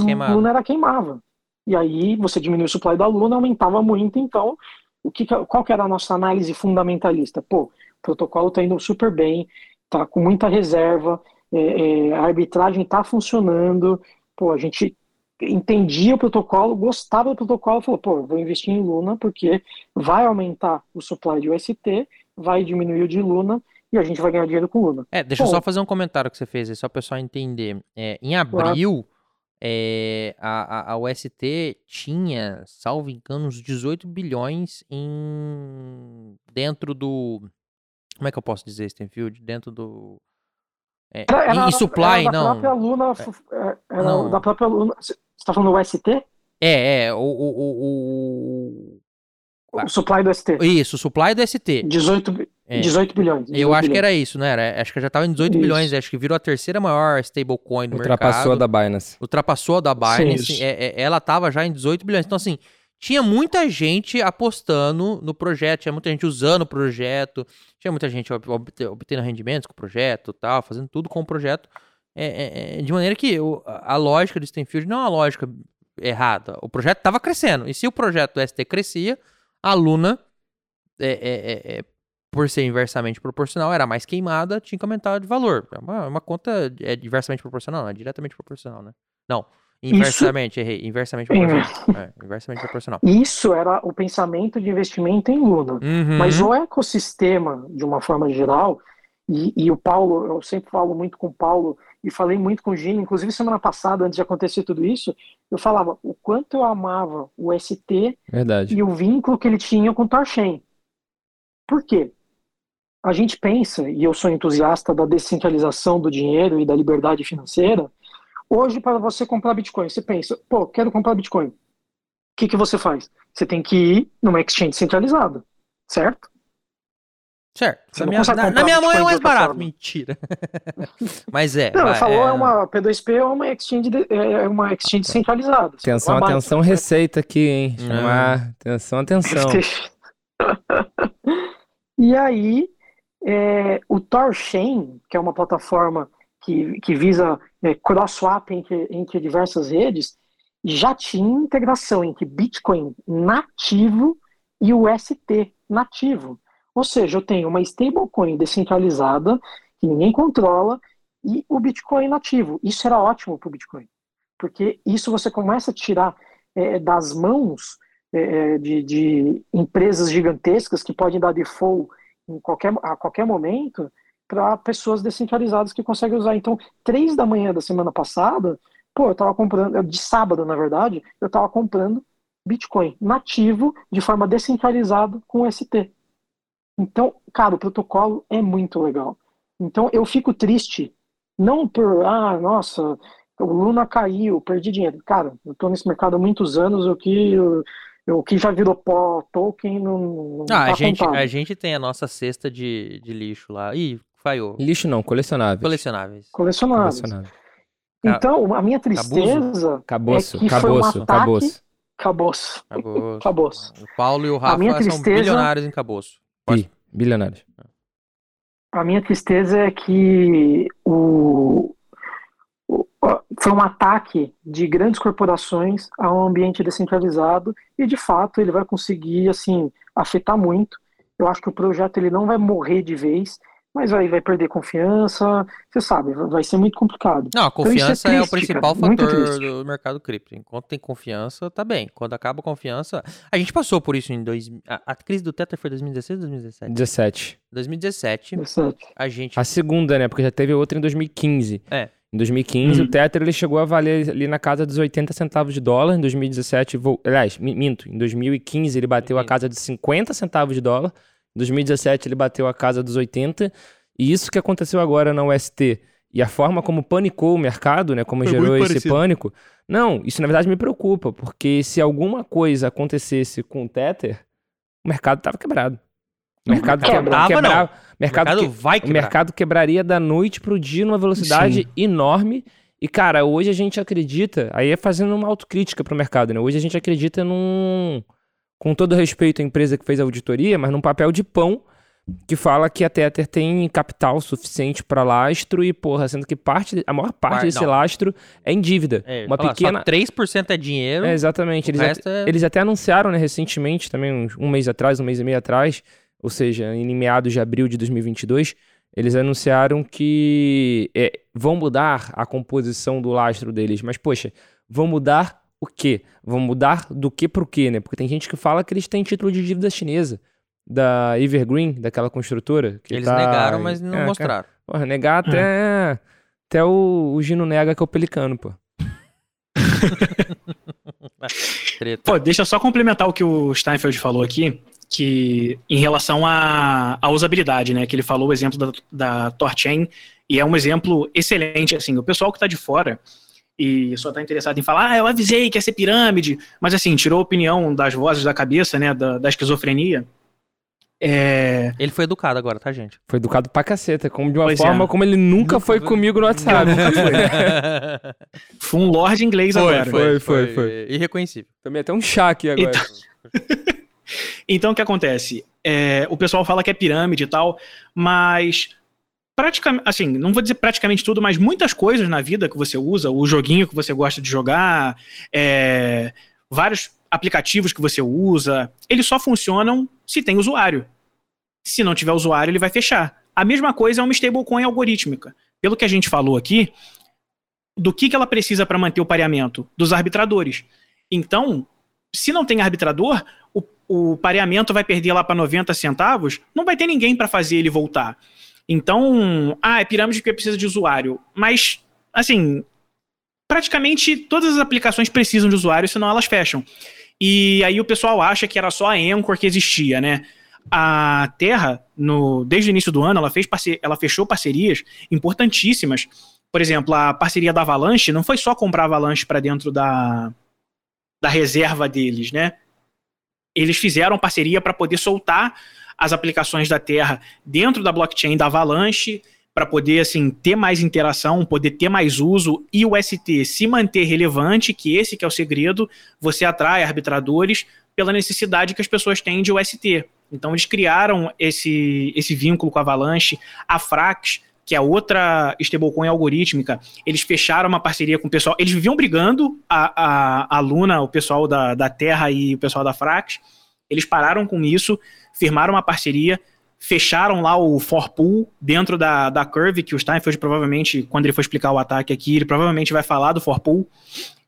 era queimava. E aí você diminui o supply da Luna, aumentava muito, então o que, qual que era a nossa análise fundamentalista? Pô, o protocolo está indo super bem, tá com muita reserva, é, é, a arbitragem está funcionando, pô, a gente entendia o protocolo, gostava do protocolo, falou, pô, vou investir em Luna porque vai aumentar o supply de UST, vai diminuir o de Luna e a gente vai ganhar dinheiro com Luna. É, deixa eu Bom. só fazer um comentário que você fez aí, só para o pessoal entender. É, em abril, é, a, a, a UST tinha, salvo engano, uns 18 bilhões em dentro do. Como é que eu posso dizer, Stenfield? Dentro do. é, Era, em, em supply, era da não. própria Luna, é, era Não. da própria Luna. Você está falando do UST? É, é, o, o, o, Ah. O supply do ST. o- Isso, o supply do ST. 18, bi- É. 18 bilhões. Eu 18 acho que bilhões. era isso, não era? Acho que já tava em 18 Isso. bilhões, acho que virou a terceira maior stablecoin do Ultrapassou a mercado. da Binance. ultrapassou a da Binance, Sim. é- é- ela tava já em 18 bilhões. Então, assim, tinha muita gente apostando no projeto, tinha muita gente usando o projeto, tinha muita gente ob- obte- obtendo rendimentos com o projeto tal, fazendo tudo com o projeto. É, é, é, de maneira que o- a a lógica do Stenfield não é uma lógica errada. O projeto estava crescendo. E se o projeto do ST crescia, a Luna, é, é, é, por ser inversamente proporcional, era mais queimada, tinha que aumentar de valor. É uma, uma conta é inversamente proporcional, não é diretamente proporcional, né? Não, inversamente, errei. Inversamente proporcional. É, inversamente proporcional. Isso era o pensamento de investimento em Luna. Uhum. Mas o ecossistema, de uma forma geral, e, e o Paulo, eu sempre falo muito com o Paulo, e falei muito com o Gino, inclusive semana passada, antes de acontecer tudo isso, eu falava o quanto eu amava o ST Verdade. e o vínculo que ele tinha com o Torchain. Por quê? A gente pensa, e eu sou entusiasta da descentralização do dinheiro e da liberdade financeira, hoje para você comprar Bitcoin, você pensa, pô, quero comprar Bitcoin. O que, que você faz? Você tem que ir numa exchange centralizada, certo? Certo. Você Na não minha, na, na minha mão é mais barato. forma. Mentira. Mas é. Não, vai, ele falou é, é uma P2P é uma exchange, de- é uma exchange centralizada. Atenção, Uma base. atenção, receita aqui, hein? Chamar. Atenção, atenção. e aí, é, o Torchain, que é uma plataforma que, que visa é, cross-swap entre, entre diversas redes, já tinha integração entre Bitcoin nativo e o ST nativo. Ou seja, eu tenho uma stablecoin descentralizada, que ninguém controla, e o Bitcoin nativo. Isso era ótimo para o Bitcoin, porque isso você começa a tirar é, das mãos é, de, de empresas gigantescas que podem dar default qualquer, a qualquer momento para pessoas descentralizadas que conseguem usar. Então, três da manhã da semana passada, pô, eu estava comprando, de sábado, na verdade, eu estava comprando Bitcoin nativo de forma descentralizada com ST. Então, cara, o protocolo é muito legal. Então, eu fico triste, não por, ah, nossa, o Luna caiu, perdi dinheiro. Cara, eu estou nesse mercado há muitos anos, o que, o que já virou pó, token, não, não Ah, tá a, gente, contado. a gente tem a nossa cesta de, de lixo lá. Ih, falhou. Lixo não, colecionáveis. Colecionáveis. Colecionáveis. Colecionáveis. Então, a minha tristeza Caboço, é que foi um caboço, ataque... caboço. Caboço. Caboço. O Paulo e o Rafa minha são tristeza- bilionários em caboço. Ih, bilionários. A minha tristeza é que o- foi um ataque de grandes corporações a um ambiente descentralizado e, de fato, ele vai conseguir assim afetar muito. Eu acho que o projeto ele não vai morrer de vez, mas aí vai perder confiança. Você sabe, vai ser muito complicado. Não, a Então, isso é confiança é, o triste, principal cara, fator do mercado cripto. Enquanto tem confiança, tá bem. Quando acaba a confiança. A gente passou por isso em dois. A, a crise do Tether foi 2016 ou 2017? 17. 2017, Interessante. a gente. A segunda, né? Porque já teve outra em 2015. É. Em 2015, Hum. o Tether ele chegou a valer ali na casa dos 80 centavos de dólar. Em 2017, vol... aliás, mi- minto. Em 2015, ele bateu a casa de 50 centavos de dólar. Em 2017, ele bateu a casa dos 80. E isso que aconteceu agora na UST. E a forma como panicou o mercado, né? Como Foi gerou esse parecido. pânico. Não, isso na verdade me preocupa. Porque se alguma coisa acontecesse com o Tether, o mercado tava quebrado. O mercado quebra. quebra, Tava, quebra- não. o mercado, mercado que- vai o quebrar. mercado quebraria da noite pro dia numa velocidade Sim. enorme. E, cara, hoje a gente acredita, aí é fazendo uma autocrítica pro mercado, né? Hoje a gente acredita num. Com todo respeito à empresa que fez a auditoria, mas num papel de pão que fala que a Tether tem capital suficiente para lastro e, porra, sendo que parte, a maior parte Par- desse não. lastro é em dívida. É, uma pequena. Só 3% é dinheiro. É, exatamente. o Eles, resto até, é- eles até anunciaram, né, recentemente, também um mês atrás, um mês e meio atrás, ou seja, em meados de abril de 2022, eles anunciaram que é, vão mudar a composição do lastro deles. Mas, poxa, vão mudar o quê? Vão mudar do que pro quê, né? Porque tem gente que fala que eles têm título de dívida chinesa. Da Evergreen, daquela construtora. que Eles tá- negaram, mas não É, cara, mostraram. Porra, negar até. Até o, o Gino nega que é o Pelicano, pô. Treta. Pô, deixa eu só complementar o que o Steinfeld falou aqui, que em relação à, à usabilidade, né? Que ele falou o exemplo da, da Torchain, e é um exemplo excelente, assim, o pessoal que tá de fora e só tá interessado em falar, ah, eu avisei que ia ser pirâmide, mas assim, tirou a opinião das vozes da cabeça, né, da, da esquizofrenia. É, Ele foi educado agora, tá, gente? Foi educado pra caceta, como de uma Pois forma é. como ele nunca, Nunca foi foi- comigo no WhatsApp. foi um lord inglês foi, agora. foi, Foi, foi, foi, Irreconhecível. Também até um chá aqui agora. Então- Então, o que acontece? É, o pessoal fala que é pirâmide e tal, mas praticamente, assim, não vou dizer praticamente tudo, mas muitas coisas na vida que você usa, o joguinho que você gosta de jogar, é, vários aplicativos que você usa, eles só funcionam se tem usuário. Se não tiver usuário, ele vai fechar. A mesma coisa é uma stablecoin algorítmica. Pelo que a gente falou aqui, do que, que ela precisa para manter o pareamento? Dos arbitradores. Então, se não tem arbitrador, o, o pareamento vai perder lá para 90 centavos, não vai ter ninguém para fazer ele voltar. Então, ah, é pirâmide porque precisa de usuário. Mas, assim, praticamente todas as aplicações precisam de usuário, senão elas fecham. E aí o pessoal acha que era só a Anchor que existia, né? A Terra, no, desde o início do ano, ela, fez parce- ela fechou parcerias importantíssimas. Por exemplo, a parceria da Avalanche não foi só comprar Avalanche para dentro da, da reserva deles, né? Eles fizeram parceria para poder soltar as aplicações da Terra dentro da blockchain da Avalanche, para poder assim ter mais interação, poder ter mais uso e o ST se manter relevante, que esse que é o segredo, você atrai arbitradores pela necessidade que as pessoas têm de UST. Então eles criaram esse, esse vínculo com a Avalanche, a Frax, que é outra stablecoin algorítmica, eles fecharam uma parceria com o pessoal, eles viviam brigando, a, a, a Luna, o pessoal da, da Terra e o pessoal da Frax, eles pararam com isso, firmaram uma parceria, fecharam lá o Forpool dentro da, da Curve, que o Steinfeld provavelmente, quando ele for explicar o ataque aqui, ele provavelmente vai falar do Forpool.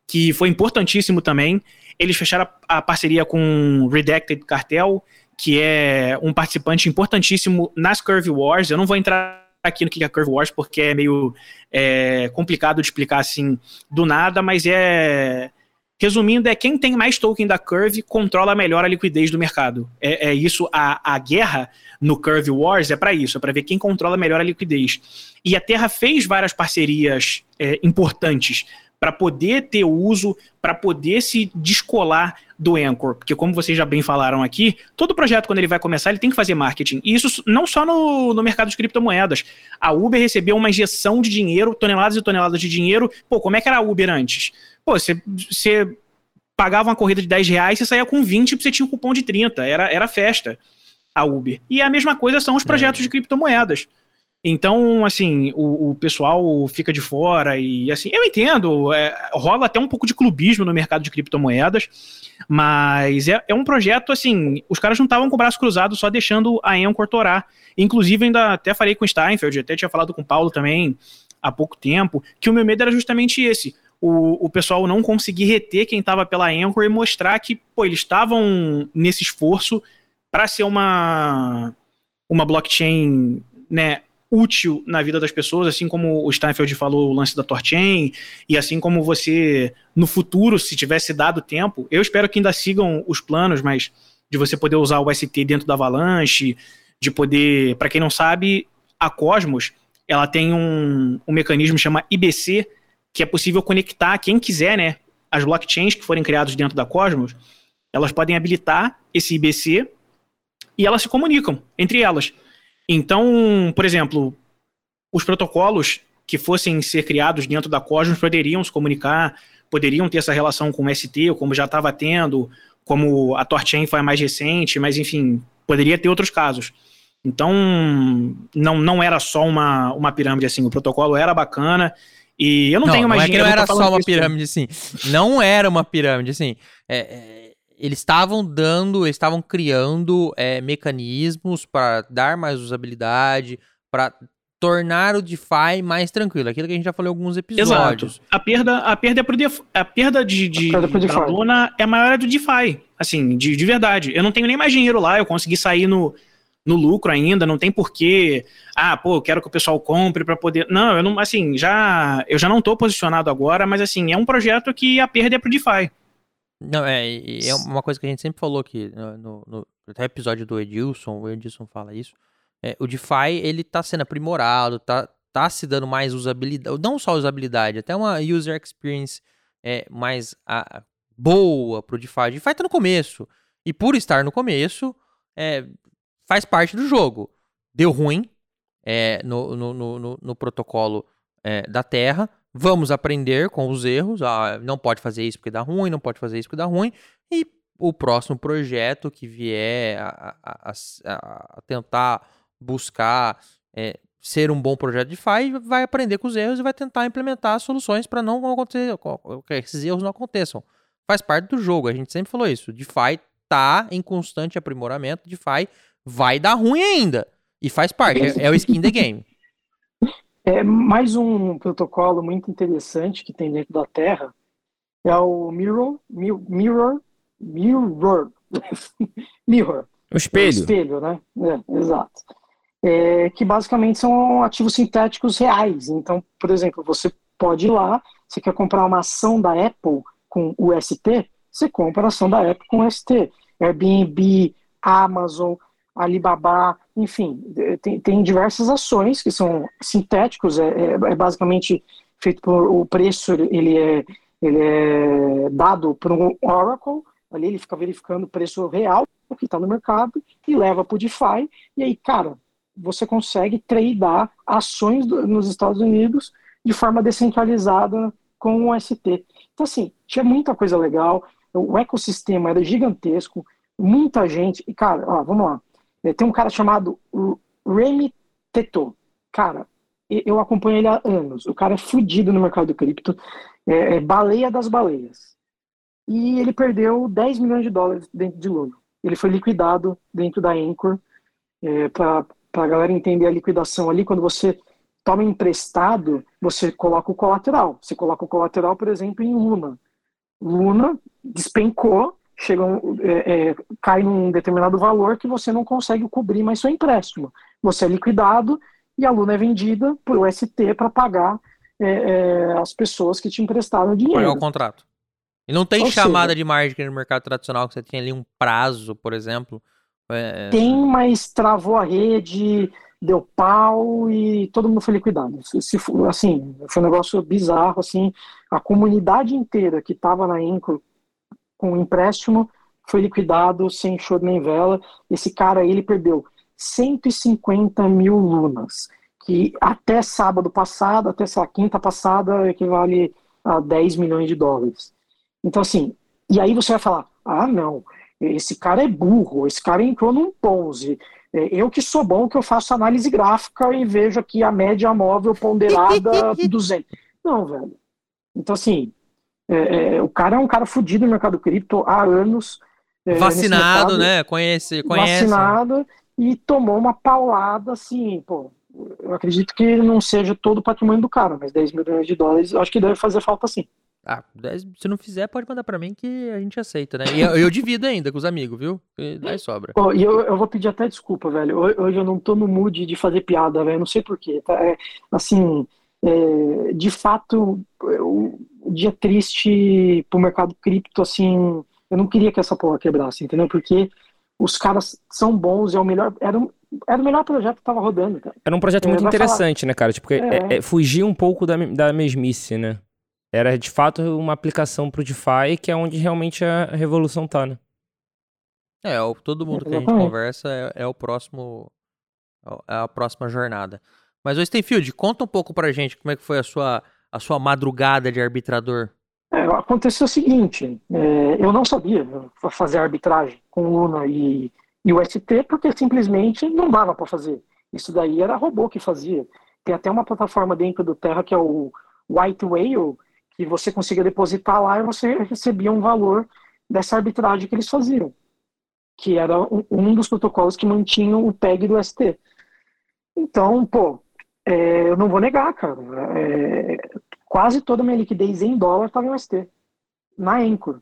que foi importantíssimo também. Eles fecharam a, a parceria com Redacted Cartel, que é um participante importantíssimo nas Curve Wars. Eu não vou entrar aqui no que é Curve Wars porque é meio é, complicado de explicar assim do nada, mas é Resumindo, é quem tem mais token da Curve controla melhor a liquidez do mercado. É, é isso, a, a guerra no Curve Wars é para isso, é para ver quem controla melhor a liquidez. E a Terra fez várias parcerias é, importantes para poder ter uso, para poder se descolar do Anchor. Porque, como vocês já bem falaram aqui, todo projeto, quando ele vai começar, ele tem que fazer marketing. E isso não só no, no mercado de criptomoedas. A Uber recebeu uma injeção de dinheiro, toneladas e toneladas de dinheiro. Pô, como é que era a Uber antes? Pô, você, pagava uma corrida de 10 reais, você saía com 20 e você tinha um cupom de 30. Era, era festa a Uber. E a mesma coisa são os projetos é. de criptomoedas. Então, assim, o, o, pessoal fica de fora e, assim, eu entendo, é, rola até um pouco de clubismo no mercado de criptomoedas, mas é, é um projeto, assim, os caras não estavam com o braço cruzado só deixando a Anchor torar. Inclusive, ainda até falei com o Steinfeld, até tinha falado com o Paulo também há pouco tempo, que o meu medo era justamente esse. O, o pessoal não conseguir reter quem estava pela Anchor e mostrar que, pô, eles estavam nesse esforço para ser uma, uma blockchain, né, útil na vida das pessoas, assim como o Steinfeld falou o lance da Torchain, e assim como você, no futuro, se tivesse dado tempo, eu espero que ainda sigam os planos, mas de você poder usar o ST dentro da Avalanche, de poder, para quem não sabe, a Cosmos, ela tem um, um mecanismo chama IBC, que é possível conectar quem quiser, né, as blockchains que forem criadas dentro da Cosmos, elas podem habilitar esse IBC e elas se comunicam entre elas. Então, por exemplo, os protocolos que fossem ser criados dentro da Cosmos poderiam se comunicar, poderiam ter essa relação com o ST, como já estava tendo, como a Torchain foi mais recente, mas enfim, poderia ter outros casos. Então, não, não era só uma, uma pirâmide assim, o protocolo era bacana. E eu não, não tenho mais não é que não era só uma pirâmide assim. Não era uma pirâmide assim. É, é eles estavam dando, estavam criando é, mecanismos para dar mais usabilidade, para tornar o DeFi mais tranquilo. Aquilo que a gente já falou em alguns episódios. Exato. A perda, a perda, é pro DeFi, a perda de, de a perda da Luna é maior do DeFi. Assim, de, de verdade. Eu não tenho nem mais dinheiro lá, eu consegui sair no, no lucro ainda, não tem porquê. Ah, pô, eu quero que o pessoal compre para poder. Não, eu não, assim, já eu já não tô posicionado agora, mas assim, é um projeto que a perda é pro DeFi. Não, é, é uma coisa que a gente sempre falou aqui no, no até episódio do Edilson, o Edilson fala isso. É, o DeFi, ele tá sendo aprimorado, tá, tá se dando mais usabilidade, não só usabilidade, até uma user experience é, mais a, boa pro DeFi. O DeFi tá no começo, e por estar no começo, é, faz parte do jogo. Deu ruim é, no, no, no, no, protocolo é, da Terra, Vamos aprender com os erros. Ah, não pode fazer isso porque dá ruim, não pode fazer isso porque dá ruim. E o próximo projeto que vier a, a, a, a tentar buscar é, ser um bom projeto de FI vai aprender com os erros e vai tentar implementar soluções para não acontecer, que esses erros não aconteçam. Faz parte do jogo, a gente sempre falou isso. DeFi tá em constante aprimoramento, DeFi vai dar ruim ainda. E faz parte, é, é o skin the game. É, mais um protocolo muito interessante que tem dentro da Terra é o Mirror, Mirror, Mirror, Mirror. O espelho. O espelho, né? É, exato. É, que basicamente são ativos sintéticos reais. Então, por exemplo, você pode ir lá, você quer comprar uma ação da Apple com UST, você compra a ação da Apple com UST. Airbnb, Amazon, Alibaba, enfim, tem, tem diversas ações que são sintéticos, é, é, é, basicamente feito por o preço, ele é, ele é dado por um Oracle, ali ele fica verificando o preço real que está no mercado e leva para o DeFi, e aí, cara, você consegue tradear ações do, nos Estados Unidos de forma descentralizada com o ST. Então, assim, tinha muita coisa legal, o ecossistema era gigantesco, muita gente, e cara, ó, vamos lá, tem um cara chamado Remy Teto. Cara, eu acompanho ele há anos. O cara é fudido no mercado do cripto. É, é baleia das baleias. E ele perdeu 10 milhões de dólares dentro de lucro. Ele foi liquidado dentro da Anchor. É, Para a galera entender a liquidação ali, quando você toma emprestado, você coloca o colateral. Você coloca o colateral, por exemplo, em Luna. Luna despencou, chega um, é, é, cai num determinado valor que você não consegue cobrir mais seu empréstimo. Você é liquidado e a Luna é vendida por o ST para pagar é, é, as pessoas que te emprestaram é dinheiro. o contrato? E não tem Ou chamada seja- de margem no mercado tradicional, que você tem ali um prazo, por exemplo. É, Tem, mas travou a rede, deu pau e todo mundo foi liquidado. Se, assim, foi um negócio bizarro, assim, a comunidade inteira que estava na Incro com o empréstimo foi liquidado sem choro nem vela. Esse cara aí, ele perdeu 150 mil lunas, que até sábado passado, até essa quinta passada, equivale a 10 milhões de dólares. Então, assim, e aí você vai falar, ah, não, esse cara é burro, esse cara entrou num Ponzi. É, Eu que sou bom, que eu faço análise gráfica e vejo aqui a média móvel ponderada 200. Não, velho. Então, assim, é, é, o cara é um cara fudido no mercado cripto há anos. é, vacinado, mercado, né? Conhece, conhece. Vacinado e tomou uma paulada, assim, pô. Eu acredito que não seja todo o patrimônio do cara, mas 10 milhões de dólares, acho que deve fazer falta sim. Ah, dez- se não fizer, pode mandar pra mim que a gente aceita, né? E eu, eu divido ainda com os amigos, viu? E daí sobra. Ó, e eu, eu vou pedir até desculpa, velho. Ho- Hoje eu não tô no mood de fazer piada, velho. Não sei porquê. Tá? É, assim, é, de fato, o o dia triste pro mercado cripto, assim, eu não queria que essa porra quebrasse, entendeu? Porque os caras são bons, é o melhor, era, um- era o melhor projeto que tava rodando, cara. Era um projeto muito vai falar- interessante, né, cara? Tipo, é, É. é, fugir um pouco da, da mesmice, né? Era de fato uma aplicação pro DeFi, que é onde realmente a revolução tá, né? É, o- todo mundo que a gente conversa é, é o próximo. É a próxima jornada. Mas, Stenfield, conta um pouco pra gente como é que foi a sua, a sua madrugada de arbitrador. É, aconteceu o seguinte, é, eu não sabia fazer arbitragem com Luna e, e o ST porque simplesmente não dava para fazer. Isso daí era robô que fazia. Tem até uma plataforma dentro do Terra que é o White Whale, que você conseguia depositar lá e você recebia um valor dessa arbitragem que eles faziam, que era um, um dos protocolos que mantinham o PEG do ST. Então, pô, é, eu não vou negar, cara. é, quase toda a minha liquidez em dólar estava em ST, na Anchor.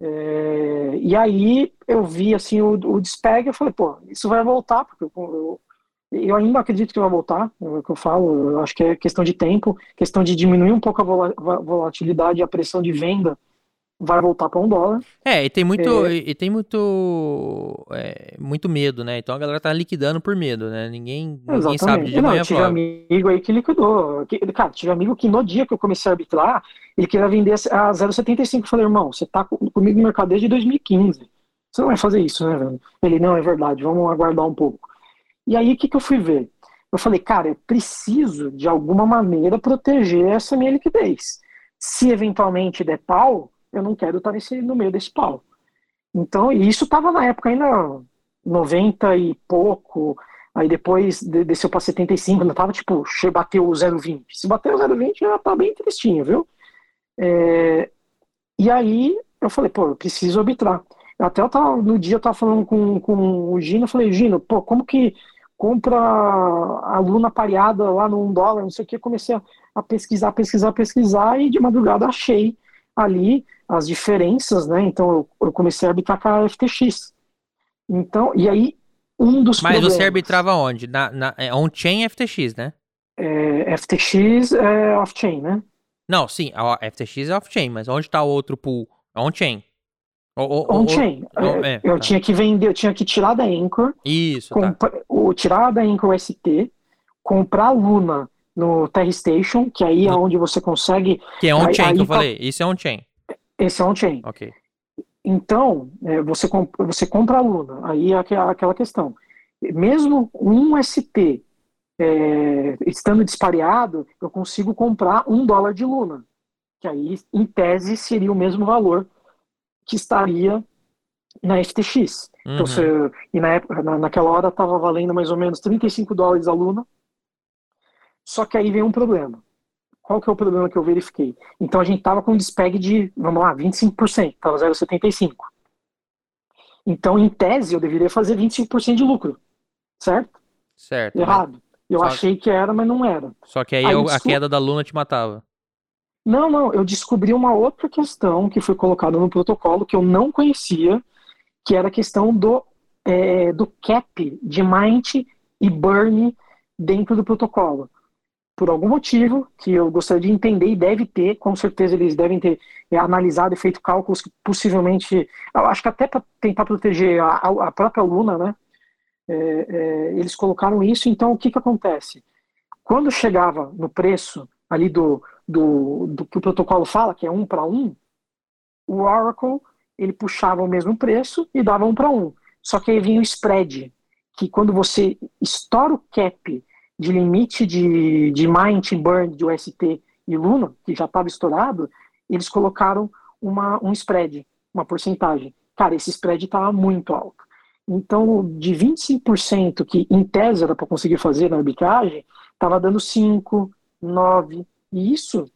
É, e aí eu vi assim o, o despegue, eu falei, pô, isso vai voltar, porque eu, eu, eu ainda acredito que vai voltar, é o que eu falo, eu acho que é questão de tempo, questão de diminuir um pouco a volatilidade e a pressão de venda vai voltar para um dólar. É, e tem muito. É. E, tem muito. é, muito medo, né? Então a galera tá liquidando por medo, né? Ninguém, ninguém sabe de Não, manhã tive fala. amigo aí que liquidou. Que- Cara, tive amigo que no dia que eu comecei a arbitrar, ele queria vender a 0,75. Eu falei, irmão, você tá co- comigo no mercado desde 2015. Você não vai fazer isso, né, velho? Ele, não, é verdade, vamos aguardar um pouco. E aí, o que, que eu fui ver? Eu falei, cara, eu preciso, de alguma maneira, proteger essa minha liquidez. Se eventualmente der pau, eu não quero estar nesse, no meio desse pau. Então, e isso tava na época ainda 90 e pouco, aí depois de- desceu para 75, ainda tava tipo, bateu o 0,20. Se bateu o 0,20 já tá bem tristinho, viu? É, e aí eu falei, pô, eu preciso arbitrar. Até eu tava, no dia eu tava falando com, com o Gino, eu falei, Gino, pô, como que compra a Luna pareada lá no 1 dólar, não sei o que, eu comecei a, a pesquisar, pesquisar, pesquisar, e de madrugada achei ali as diferenças, né? Então eu, eu comecei a arbitrar com a FTX. Então, e aí um dos Mas problemas, você arbitrava onde? Na, na, é on-chain FTX, né? é, FTX é off-chain, né? Não, sim, a FTX é off-chain, mas onde tá o outro pool? É on-chain. On-chain. É, é, eu tá. tinha que vender, eu tinha que tirar da Anchor, Isso, tá. compra- o, tirar da Anchor ST, comprar a Luna no Terra Station, que aí é No- onde você consegue. Que é on-chain que eu tá- falei. Isso é on-chain. Esse é on-chain. Ok. Então, é, você, comp- você compra a Luna, aí é aque- aquela questão. Mesmo um ST é, estando dispareado, eu consigo comprar um dólar de Luna, que aí, em tese, seria o mesmo valor que estaria na FTX. Então, Uhum. você, e na época, na, naquela hora estava valendo mais ou menos 35 dólares a Luna. Só que aí vem um problema. Qual que é o problema que eu verifiquei? Então a gente estava com um despeg de, vamos lá, 25%, estava 0,75. Então, em tese, eu deveria fazer 25% de lucro. Certo? Certo. mas- Errado. Eu Só- achei que era, mas não era. Só que aí, Aí eu- a queda da Luna te matava. Não, não, eu descobri uma outra questão que foi colocada no protocolo que eu não conhecia, que era a questão do, é, do cap de Mint e Burn dentro do protocolo. Por algum motivo que eu gostaria de entender e deve ter, com certeza eles devem ter é, analisado e feito cálculos que possivelmente, acho que até para tentar proteger a, a, própria Luna, né? É, é, eles colocaram isso, então o que, que acontece? Quando chegava no preço ali do, do, do que o protocolo fala, que é um para um, o Oracle ele puxava o mesmo preço e dava um para um. Só que aí vinha o spread, que quando você estoura o cap de limite de, de Burn, de UST e Luna, que já estava estourado, eles colocaram uma, um spread, uma porcentagem. Cara, esse spread estava muito alto. Então, de 25% que em tese era para conseguir fazer na arbitragem, estava dando 5, 9, e isso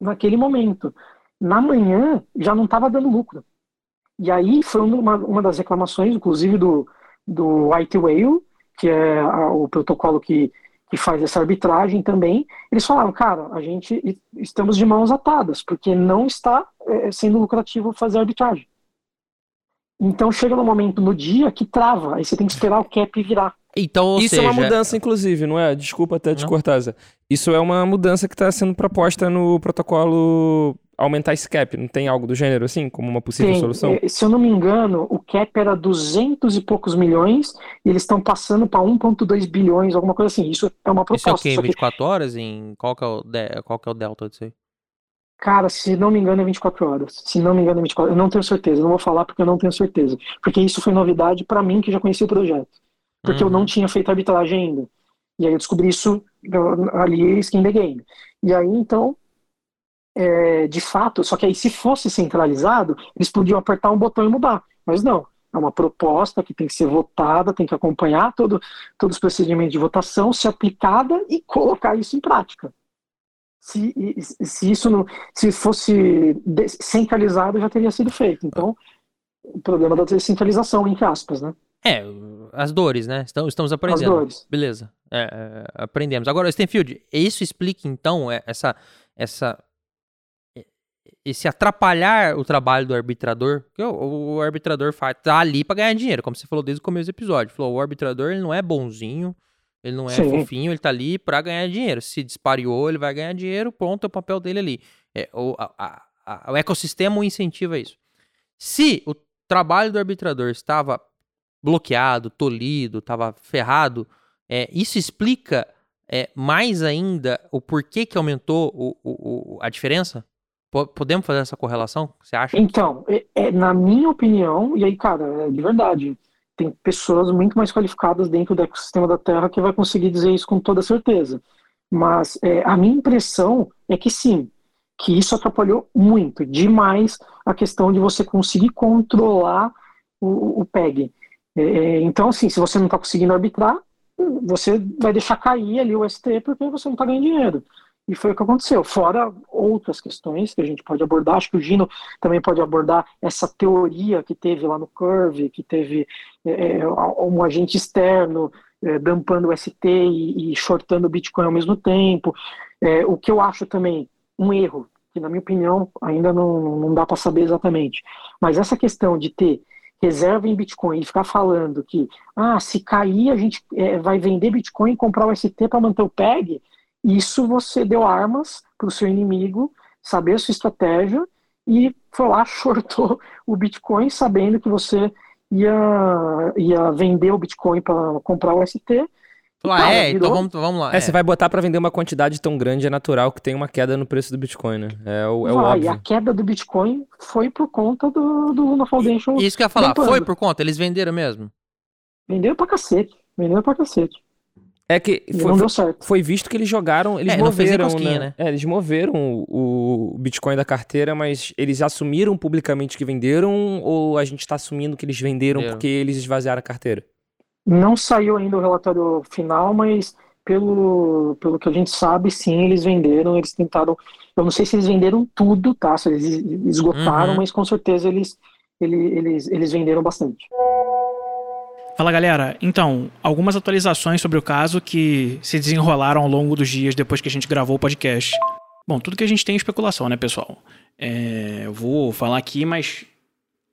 naquele momento. Na manhã já não estava dando lucro. E aí foi uma, uma das reclamações, inclusive, do, do White Whale, que é a, o protocolo que, que faz essa arbitragem também. Eles falaram, cara, a gente estamos de mãos atadas, porque não está é, sendo lucrativo fazer arbitragem. Então chega no momento no dia que trava, aí você tem que esperar o cap virar. Então, Isso seja... é uma mudança, inclusive, não é? Desculpa até te cortar. Isso é uma mudança que está sendo proposta no protocolo aumentar esse cap. Não tem algo do gênero assim, como uma possível tem. solução? É, se eu não me engano, o cap era 200 e poucos milhões e eles estão passando para 1,2 bilhões, alguma coisa assim. Isso é uma proposta. Isso é o quê? Em 24 que... horas? Em... Qual, que é o de... Qual que é o delta disso aí? Cara, se não me engano é 24 horas. Se não me engano é 24 Eu não tenho certeza. Não vou falar porque eu não tenho certeza. Porque isso foi novidade para mim que já conhecia o projeto porque uhum. eu não uhum. tinha feito arbitragem ainda. E aí eu descobri isso ali, skin the game. E aí, então, é, de fato, só que aí se fosse centralizado, eles podiam apertar um botão e mudar. Mas não, é uma proposta que tem que ser votada, tem que acompanhar todo, todos os procedimentos de votação, ser aplicada e colocar isso em prática. Se, se isso não, se fosse centralizado, já teria sido feito. Então, o problema da descentralização, entre aspas, né? É, as dores, né? Estamos, estamos aprendendo. As dores. Beleza. É, é, aprendemos. Agora, Stenfield, isso explica, então, é, essa, essa, esse atrapalhar o trabalho do arbitrador? O, o arbitrador faz, tá ali para ganhar dinheiro, como você falou desde o começo do episódio. Falou, o arbitrador ele não é bonzinho, ele não é Sim. fofinho, ele tá ali para ganhar dinheiro. Se dispariou, ele vai ganhar dinheiro, pronto, é o papel dele ali. É, o, a, a, o ecossistema o incentiva isso. Se o trabalho do arbitrador estava bloqueado, tolhido, estava ferrado. É, isso explica é, mais ainda o porquê que aumentou o, o, a diferença? Podemos fazer essa correlação? Você acha? Então, é, é, na minha opinião, e aí, cara, é de verdade, tem pessoas muito mais qualificadas dentro do ecossistema da Terra que vai conseguir dizer isso com toda certeza. Mas é, a minha impressão é que sim, que isso atrapalhou muito, demais, a questão de você conseguir controlar o, o PEG. É, é, então, assim, se você não está conseguindo arbitrar, você vai deixar cair ali o ST porque você não está ganhando dinheiro. E foi o que aconteceu. Fora outras questões que a gente pode abordar, acho que o Gino também pode abordar essa teoria que teve lá no Curve, que teve é, é um agente externo é, dampando o ST e, e shortando o Bitcoin ao mesmo tempo. É, o que eu acho também um erro, que na minha opinião ainda não, não dá para saber exatamente, mas essa questão de ter reserva em Bitcoin e ficar falando que, ah, se cair a gente é, vai vender Bitcoin e comprar o ST para manter o PEG, isso você deu armas para o seu inimigo saber a sua estratégia e foi lá, shortou o Bitcoin sabendo que você ia, ia vender o Bitcoin para comprar o ST ah, é, então vamos, vamos lá. É, é, você vai botar para vender uma quantidade tão grande, é natural que tem uma queda no preço do Bitcoin, né? É o, é o óbvio. a queda do Bitcoin foi por conta do, do Luna Foundation. Isso que eu ia falar, foi por conta? Eles venderam mesmo? Venderam pra cacete. Venderam pra cacete. É que foi, não deu certo. foi visto que eles jogaram, eles é, moveram, né? né? É, eles moveram o, o, Bitcoin da carteira, mas eles assumiram publicamente que venderam ou a gente tá assumindo que eles venderam porque eles esvaziaram a carteira? Não saiu ainda o relatório final, mas pelo, pelo que a gente sabe, sim, eles venderam, eles tentaram. Eu não sei se eles venderam tudo, tá? Se eles esgotaram, uhum. mas com certeza eles, eles, eles, eles venderam bastante. Fala galera, então, algumas atualizações sobre o caso que se desenrolaram ao longo dos dias depois que a gente gravou o podcast. Bom, tudo que a gente tem é especulação, né, pessoal? É, eu vou falar aqui, mas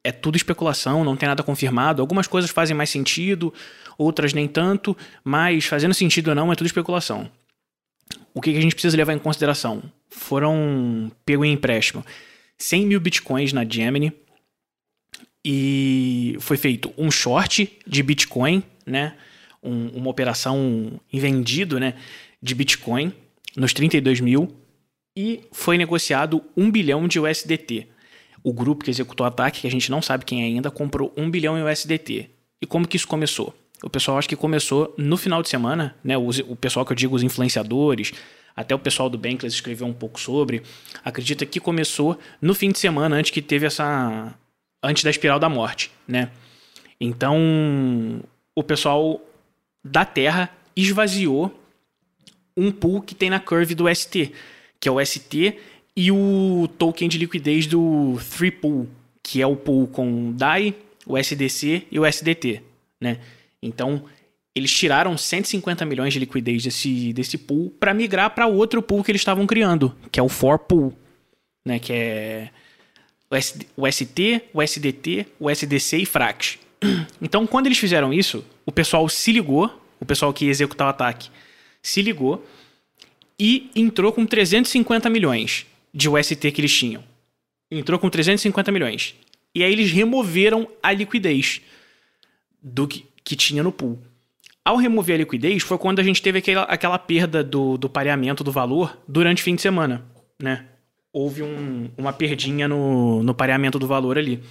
é tudo especulação, não tem nada confirmado. Algumas coisas fazem mais sentido, outras nem tanto, mas fazendo sentido ou não, é tudo especulação. O que, a gente precisa levar em consideração? Foram pego em empréstimo 100 mil bitcoins na Gemini e foi feito um short de Bitcoin, né? Um, uma operação vendido, né? De Bitcoin nos 32 mil e foi negociado 1 bilhão de USDT. O grupo que executou o ataque, que a gente não sabe quem é ainda, comprou 1 bilhão em USDT. E como que isso começou? O pessoal acho que começou no final de semana, né? O, o pessoal que eu digo, os influenciadores, até o pessoal do Bankless escreveu um pouco sobre. Acredita que começou no fim de semana, antes que teve essa. Antes da espiral da morte, né? Então, o pessoal da Terra esvaziou um pool que tem na curve do ST que é o ST, e o token de liquidez do 3Pool, que é o pool com DAI, o SDC e o SDT, né? Então, eles tiraram 150 milhões de liquidez desse, desse pool para migrar para outro pool que eles estavam criando, que é o 4Pool, né? Que é o, ST, o SDT, o SDC e Frax. Então, quando eles fizeram isso, o pessoal se ligou, o pessoal que ia executar o ataque se ligou e entrou com 350 milhões de UST que eles tinham. Entrou com 350 milhões. E aí eles removeram a liquidez do que, que tinha no pool. Ao remover a liquidez, foi quando a gente teve aquela, aquela perda do, do pareamento do valor durante o fim de semana, né? Houve um, uma perdinha no, no pareamento do valor ali.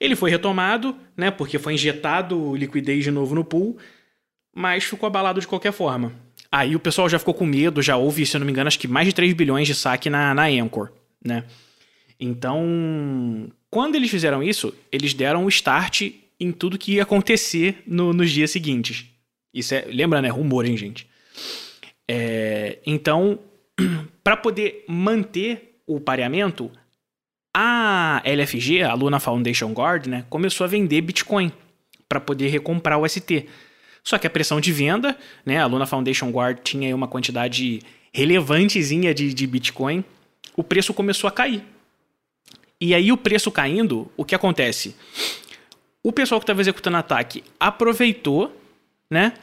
Ele foi retomado, né? Porque foi injetado liquidez de novo no pool, mas ficou abalado de qualquer forma. Aí o pessoal já ficou com medo, já houve, se eu não me engano, acho que mais de 3 bilhões de saque na, na Anchor, né? Então, quando eles fizeram isso, eles deram o start em tudo que ia acontecer no, nos dias seguintes. Isso é, lembra, né? Rumor, hein, gente? É, então, para poder manter o pareamento, a LFG, a Luna Foundation Guard, né, começou a vender Bitcoin para poder recomprar o ST. Só que a pressão de venda, né? A Luna Foundation Guard tinha uma quantidade relevantezinha de, de Bitcoin. O preço começou a cair. E aí, o preço caindo, o que acontece? O pessoal que estava executando ataque aproveitou, né?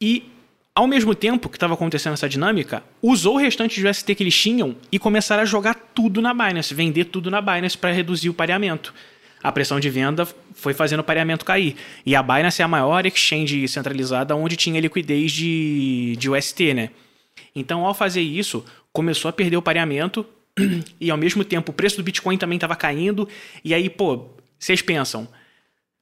E, ao mesmo tempo que estava acontecendo essa dinâmica, usou o restante de UST que eles tinham e começaram a jogar tudo na Binance, vender tudo na Binance para reduzir o pareamento a pressão de venda foi fazendo o pareamento cair. E a Binance é a maior exchange centralizada onde tinha liquidez de, de UST, né? Então, ao fazer isso, começou a perder o pareamento e ao mesmo tempo o preço do Bitcoin também estava caindo. E aí, pô, vocês pensam,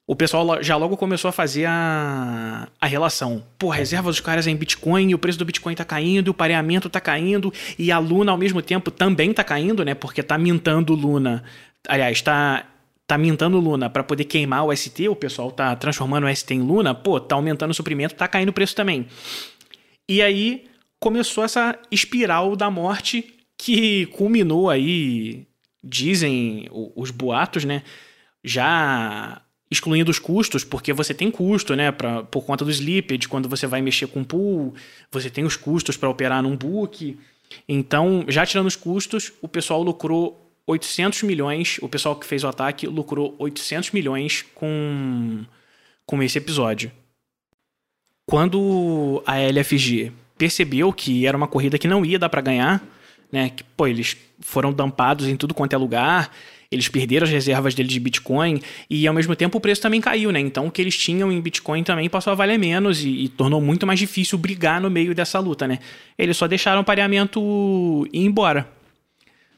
o pessoal já logo começou a fazer a, a relação. Pô, a reserva dos caras é em Bitcoin, o preço do Bitcoin tá caindo, o pareamento tá caindo, e a Luna ao mesmo tempo também tá caindo, né? Porque tá mintando Luna. Aliás, tá tá mintando Luna para poder queimar o ST, o pessoal tá transformando o ST em Luna, pô, tá aumentando o suprimento, tá caindo o preço também. E aí começou essa espiral da morte que culminou aí, dizem os boatos, né? Já excluindo os custos, porque você tem custo, né, pra, por conta do slippage, quando você vai mexer com pool, você tem os custos para operar num book. Então, já tirando os custos, o pessoal lucrou 800 milhões, o pessoal que fez o ataque lucrou 800 milhões com, com esse episódio. Quando a LFG percebeu que era uma corrida que não ia dar para ganhar, né, que pô, eles foram dampados em tudo quanto é lugar, eles perderam as reservas deles de Bitcoin e ao mesmo tempo o preço também caiu, né? Então o que eles tinham em Bitcoin também passou a valer menos e, e tornou muito mais difícil brigar no meio dessa luta, né? Eles só deixaram o pareamento ir embora.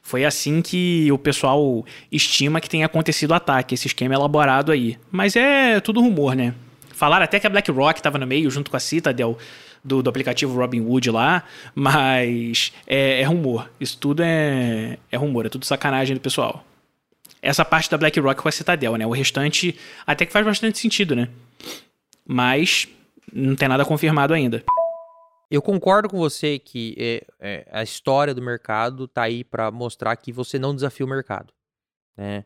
Foi assim que o pessoal estima que tenha acontecido o ataque, esse esquema elaborado aí. Mas é tudo rumor, né? Falaram até que a BlackRock estava no meio, junto com a Citadel, do, do aplicativo Robinhood lá, mas é, é, rumor. Isso tudo é, é rumor, é tudo sacanagem do pessoal. Essa parte da BlackRock com a Citadel, né? O restante até que faz bastante sentido, né? Mas não tem nada confirmado ainda. Eu concordo com você que é, é, a história do mercado tá aí para mostrar que você não desafia o mercado, né?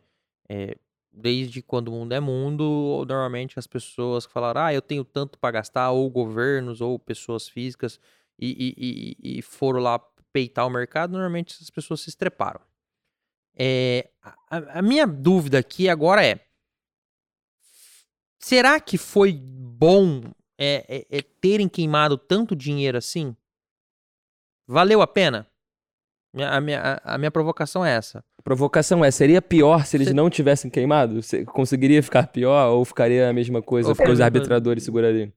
É, desde quando o mundo é mundo, normalmente as pessoas falaram, ah, eu tenho tanto para gastar, ou governos, ou pessoas físicas, e, e, e, e, foram lá peitar o mercado, normalmente as pessoas se estreparam. É, a, a minha dúvida aqui agora é: será que foi bom é, é, é terem queimado tanto dinheiro assim? Valeu a pena? A minha, a, a minha provocação é essa. A provocação é, seria pior se eles Cê- não tivessem queimado? Você conseguiria ficar pior ou ficaria a mesma coisa Ou porque os arbitradores segurariam?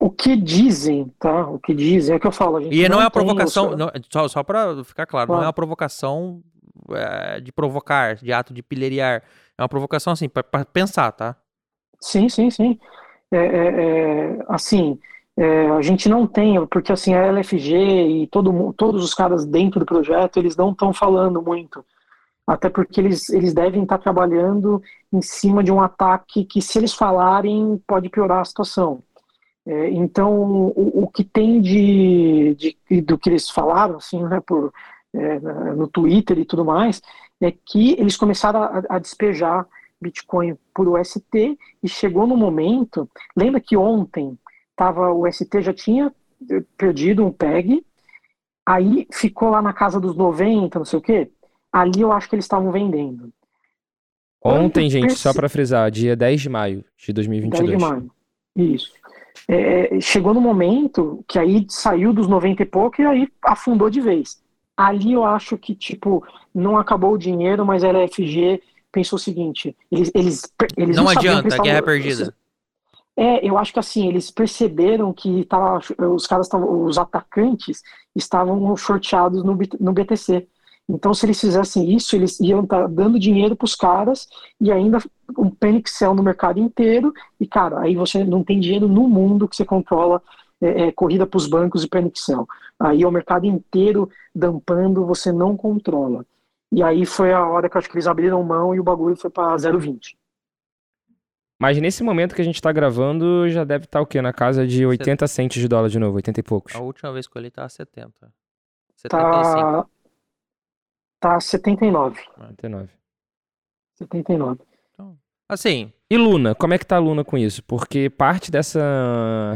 O que dizem, tá? O que dizem é o que eu falo. A gente E não, é uma provocação, não, só, só pra ficar claro, não é Claro. uma provocação é, de provocar, de ato de pilhariar. É uma provocação assim, pra pensar, tá? Sim, sim, sim. É, é, é, assim, é, a gente não tem, porque assim, a LFG e todo, todos os caras dentro do projeto, eles não estão falando muito. Até porque eles, eles devem estar trabalhando em cima de um ataque que, se eles falarem, pode piorar a situação. É, então, o, o que tem de, de- do que eles falaram, assim, né, por, é, no Twitter e tudo mais, é que eles começaram a, a despejar Bitcoin por UST e chegou no momento. Lembra que ontem tava, o UST já tinha eh, perdido um PEG, aí ficou lá na casa dos 90, não sei o quê. Ali eu acho que eles estavam vendendo. Ontem, gente, só perce- pra frisar, dia 10 de maio de 10 2022. de maio. Isso. É, chegou no momento que aí saiu dos 90 e pouco e aí afundou de vez. Ali eu acho que, tipo, não acabou o dinheiro, mas a LFG pensou o seguinte: eles, eles, eles não que adianta, a guerra é perdida. É, eu acho que assim, eles perceberam que tava, os caras estavam, os atacantes estavam shorteados no, no BTC. Então, se eles fizessem isso, eles iam estar dando dinheiro para os caras e ainda um panic sell no mercado inteiro. E, cara, aí você não tem dinheiro no mundo que você controla é, é, corrida para os bancos e panic sell. Aí é o mercado inteiro dampando, você não controla. E aí foi a hora que eu acho que eles abriram mão e o bagulho foi para 0,20. Mas nesse momento que a gente tá gravando, já deve estar o quê? Na casa de 80 centes de dólar de novo, 80 e poucos. A última vez que eu olhei tava 70. 75. Tá, tá 79. 79. 79. Assim, E Luna, como é que tá a Luna com isso? Porque parte dessa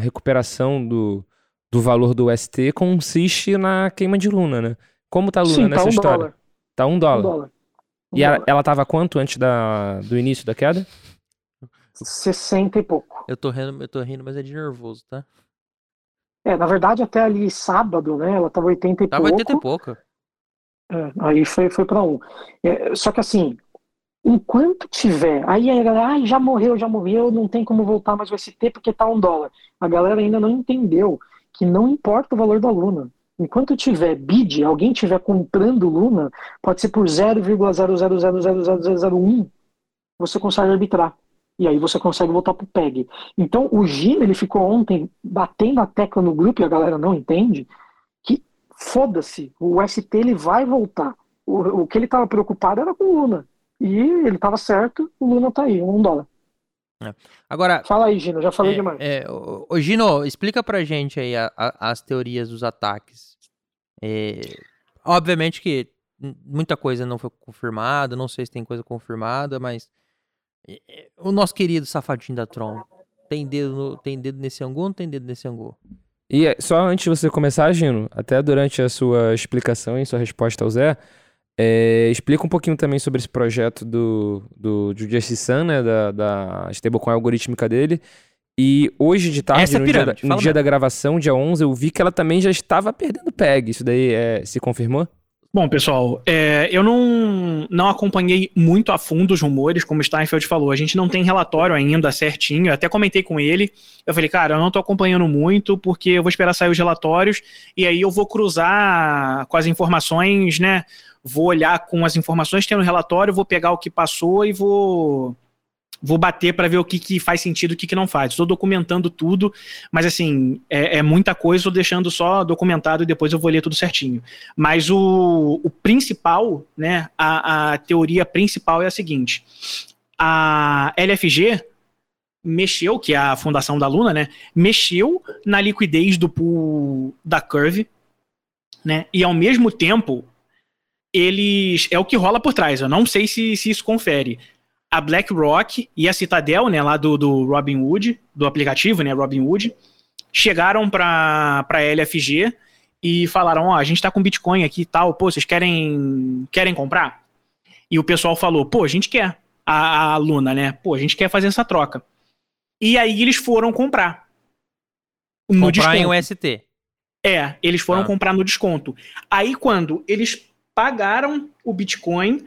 recuperação do, do valor do ST consiste na queima de Luna, né? Como tá a Luna Sim, nessa tá um história? dólar. Tá um Um dólar. dólar. Um E ela, dólar. ela tava quanto antes da, do início da queda? 60 e pouco. eu tô rindo, eu tô rindo, mas é de nervoso, tá? É, na verdade, até ali sábado, né? Ela tava 80 e Tava pouco. 80 e pouco. É, aí foi, foi para um. É, só que assim, enquanto tiver. Aí a galera, ai, já morreu, já morreu, não tem como voltar mais o ST porque tá um dólar. A galera ainda não entendeu que não importa o valor da Luna. Enquanto tiver bid, alguém tiver comprando Luna, pode ser por 0,0000001, você consegue arbitrar. E aí você consegue voltar pro PEG. Então o Gino, ele ficou ontem batendo a tecla no grupo e a galera não entende que foda-se, o ST ele vai voltar. O, o que ele estava preocupado era com Luna. E ele estava certo, o Luna tá aí, um dólar. Agora, Fala aí, Gino, já falei é, demais. é, ô, ô, Gino, explica pra gente aí a- a- as teorias dos ataques. É, obviamente que muita coisa não foi confirmada, não sei se tem coisa confirmada, mas é, é, o nosso querido safadinho da Tron tem dedo, no- tem dedo nesse angu ou não tem dedo nesse angu? E é, só antes de você começar, Gino, até durante a sua explicação e sua resposta ao Zé, é, explica um pouquinho também sobre esse projeto do, do, do Justice Sun, né, da, da stablecoin algorítmica dele. E hoje de tarde, Essa é no, dia, da, pirâmide, no dia da gravação, dia 11, eu vi que ela também já estava perdendo PEG. Isso daí é, se confirmou? Bom, pessoal, é, eu não, não acompanhei muito a fundo os rumores, como o Steinfeld falou. A gente não tem relatório ainda certinho. Eu até comentei com ele. Eu falei, cara, eu não tô acompanhando muito, porque eu vou esperar sair os relatórios e aí eu vou cruzar com as informações, né? Vou olhar com as informações que tem no relatório, vou pegar o que passou e vou. Vou bater para ver o que, que faz sentido e o que, que não faz. Estou documentando tudo, mas assim, é, é muita coisa, estou deixando só documentado e depois eu vou ler tudo certinho. Mas o, o principal, né, a, a teoria principal é a seguinte: a LFG mexeu, que é a fundação da Luna, né, mexeu na liquidez do pool da Curve, né, e ao mesmo tempo eles é o que rola por trás. Eu não sei se, se isso confere. A BlackRock e a Citadel, né, lá do, do Robinhood, do aplicativo, né, Robinhood, chegaram para a LFG e falaram: Ó, a gente tá com Bitcoin aqui e tal, pô, vocês querem, querem comprar? E o pessoal falou: pô, a gente quer. A, a Luna, né? Pô, a gente quer fazer essa troca. E aí eles foram comprar. No Comprar em desconto. UST. É, eles foram Ah. comprar no desconto. Aí, quando eles pagaram o Bitcoin,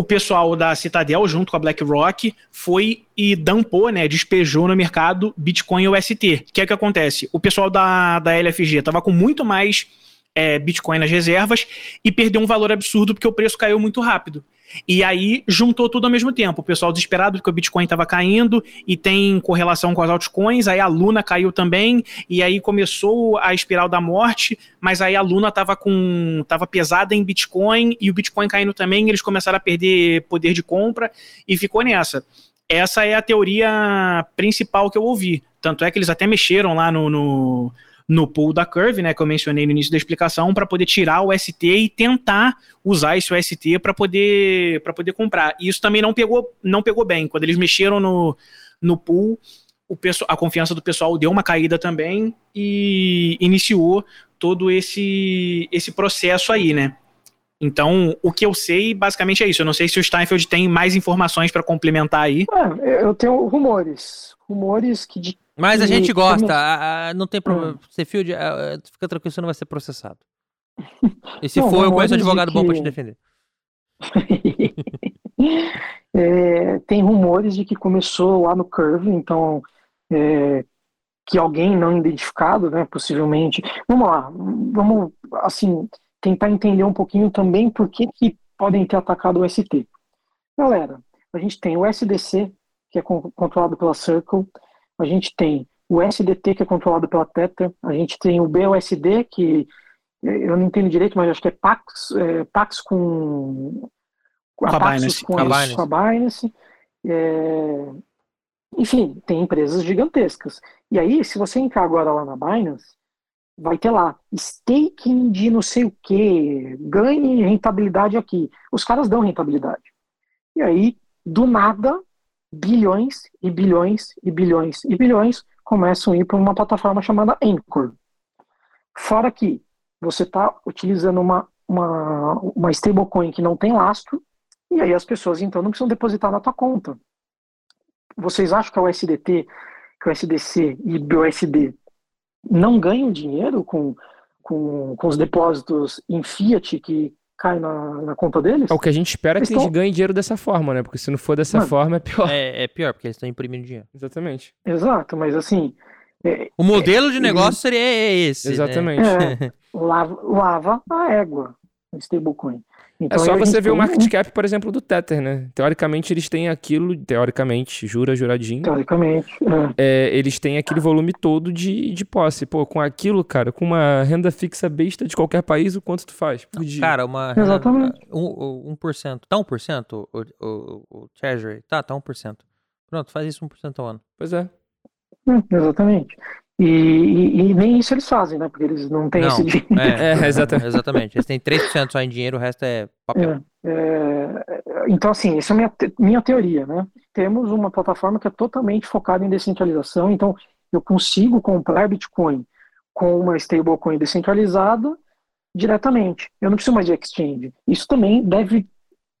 o pessoal da Citadel, junto com a BlackRock, foi e dampou, né? Despejou no mercado Bitcoin UST. O que é que acontece? O pessoal da, da LFG tava com muito mais é, Bitcoin nas reservas e perdeu um valor absurdo porque o preço caiu muito rápido. E aí juntou tudo ao mesmo tempo. O pessoal desesperado porque o Bitcoin estava caindo e tem correlação com as altcoins. Aí a Luna caiu também e aí começou a espiral da morte. Mas aí a Luna estava com tava pesada em Bitcoin e o Bitcoin caindo também. Eles começaram a perder poder de compra e ficou nessa. Essa é a teoria principal que eu ouvi. Tanto é que eles até mexeram lá no, no no pool da Curve, né, que eu mencionei no início da explicação, para poder tirar o ST e tentar usar esse UST para poder para poder comprar. E isso também não pegou não pegou bem. Quando eles mexeram no, no pool, o pessoal, a confiança do pessoal deu uma caída também e iniciou todo esse esse processo aí, né? Então, o que eu sei basicamente é isso. Eu não sei se o Steinfeld tem mais informações para complementar aí. É, eu tenho rumores. Rumores que de Mas a gente gosta, a- a- não tem problema. Hum. Você field, a- fica tranquilo, você não vai ser processado. E se Não, for, eu conheço um advogado bom pra te que- defender. É, tem rumores de que começou lá no Curve, então é, que alguém não identificado, né, possivelmente. Vamos lá, vamos assim tentar entender um pouquinho também por que, que podem ter atacado o ST. Galera, a gente tem o SDC, que é con- controlado pela Circle, a gente tem o SDT, que é controlado pela Tether, a gente tem o BUSD, que eh, eu não entendo direito, mas acho que é Pax, é, Pax com Com a Paxos Binance, com, a a, Binance. com a Binance. É, enfim, tem empresas gigantescas. E aí, se você entrar agora lá na Binance, vai ter lá staking de não sei o que, ganhe rentabilidade aqui. Os caras dão rentabilidade. E aí, do nada, bilhões e bilhões e bilhões e bilhões começam a ir para uma plataforma chamada Anchor. Fora que você está utilizando uma, uma, uma stablecoin que não tem lastro, e aí as pessoas então não precisam depositar na tua conta. Vocês acham que a USDT, que o SDC e o BUSD não ganham dinheiro com, com, com os depósitos em fiat que caem na, na conta deles? É o que a gente espera que Eles eles ganhem dinheiro dessa forma, né? Porque se não for dessa Mano. forma, é pior. É, é pior, porque eles estão imprimindo dinheiro. Exatamente. Exato, mas assim, é, O modelo de negócio seria esse. né? Exatamente. é, lava, lava a égua, o stablecoin. É Então, só aí a você ver o market um- cap, por exemplo, do Tether, né? Teoricamente, eles têm aquilo, teoricamente, jura, juradinho, Teoricamente, é. é, eles têm aquele volume todo de, de posse. Pô, com aquilo, cara, com uma renda fixa besta de qualquer país, o quanto tu faz por dia? Cara, uma. Exatamente. Um, um, 1%. Tá 1% o, o, o Treasury? Tá, tá 1%. Pronto, faz isso 1% ao ano. Pois é. Hum, Exatamente. E, e- e nem isso eles fazem, né? Porque eles não têm Não, esse dinheiro. É, É, exatamente. exatamente. Eles têm 3% só em dinheiro, o resto é papel. É, é, então, assim, essa é a minha, te- minha teoria, né? Temos uma plataforma que é totalmente focada em descentralização, então eu consigo comprar Bitcoin com uma stablecoin descentralizada diretamente. Eu não preciso mais de exchange. Isso também deve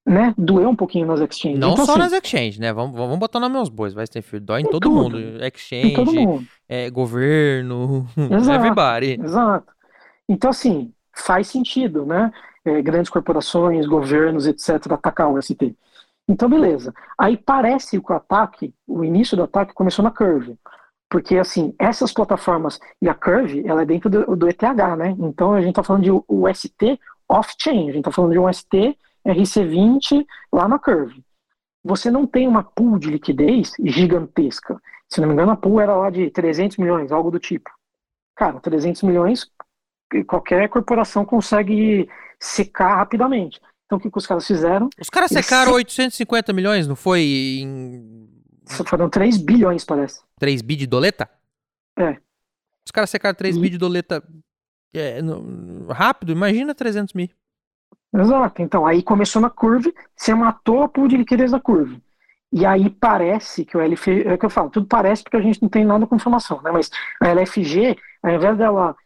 né, doer um pouquinho nas exchanges. Não então, só assim, nas exchanges, né? Vamos, vamos botar nome aos bois, vai ter filho. Dói em todo tudo. mundo. em todo Exchange, mundo. é, governo, Exato. everybody. Exato. Então, assim, faz sentido, né? É, grandes corporações, governos, etc., atacar o ST. Então, beleza. Aí parece que o ataque, o início do ataque começou na Curve. Porque, assim, essas plataformas, e a Curve, ela é dentro do, do ETH, né? Então, a gente está falando de UST off-chain, a gente está falando de um ST RC20 lá na Curve. Você não tem uma pool de liquidez gigantesca. Se não me engano, a pool era lá de 300 milhões, algo do tipo. Cara, 300 milhões, qualquer corporação consegue secar rapidamente. Então, o que, que os caras fizeram? Os caras secaram se- 850 milhões, não foi em Foram 3 bilhões, parece. 3 bi de doleta? É. Os caras secaram 3 E- bi de doleta é, no- rápido, imagina 300 mil. Exato. Então, aí começou na curva, você matou a pool de liquidez da curva. E aí parece que o LFG, é o que eu falo, tudo parece porque a gente não tem nada com informação, né? Mas a LFG, ao invés dela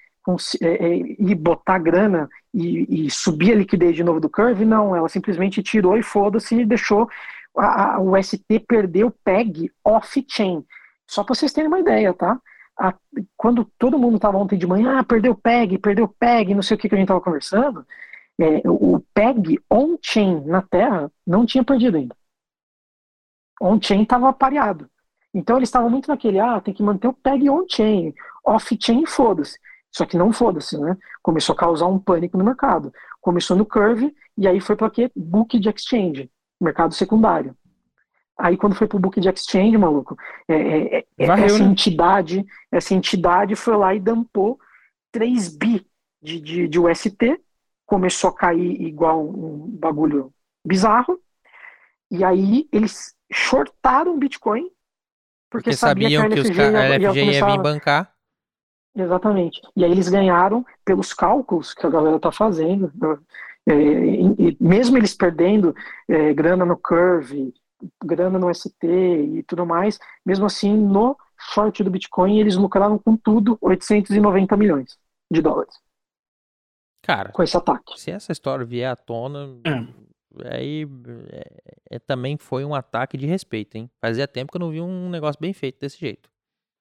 é, é, ir botar grana e, e subir a liquidez de novo do Curve, não, ela simplesmente tirou e foda-se e deixou a, a- o ST perder o PEG off-chain. Só para vocês terem uma ideia, tá? A- quando todo mundo estava ontem de manhã, ah, perdeu o PEG, perdeu o PEG, não sei o que, que a gente estava conversando, é, o PEG on-chain na Terra não tinha perdido ainda. On-chain estava pareado. Então eles estavam muito naquele, ah, tem que manter o PEG on-chain, off-chain, foda-se. Só que não foda-se, né? Começou a causar um pânico no mercado. Começou no Curve e aí foi para quê? Book de exchange, mercado secundário. Aí quando foi pro book de exchange, maluco, é, é, é, Varreu, essa né? entidade, essa entidade foi lá e dampou 3 bi de, de, de UST, começou a cair igual um bagulho bizarro, e aí eles shortaram Bitcoin, porque, Porque sabia sabiam que a os LFG ca- ia, a ia LFG ia começar vir bancar. Exatamente. E aí eles ganharam pelos cálculos que a galera tá fazendo. né? É, e, e mesmo eles perdendo é, grana no Curve, grana no ST e tudo mais, mesmo assim, no short do Bitcoin, eles lucraram com tudo 890 milhões de dólares Cara, com esse ataque. se essa história vier à tona, aí é, é- também foi um ataque de respeito, hein? Fazia tempo que eu não vi um negócio bem feito desse jeito.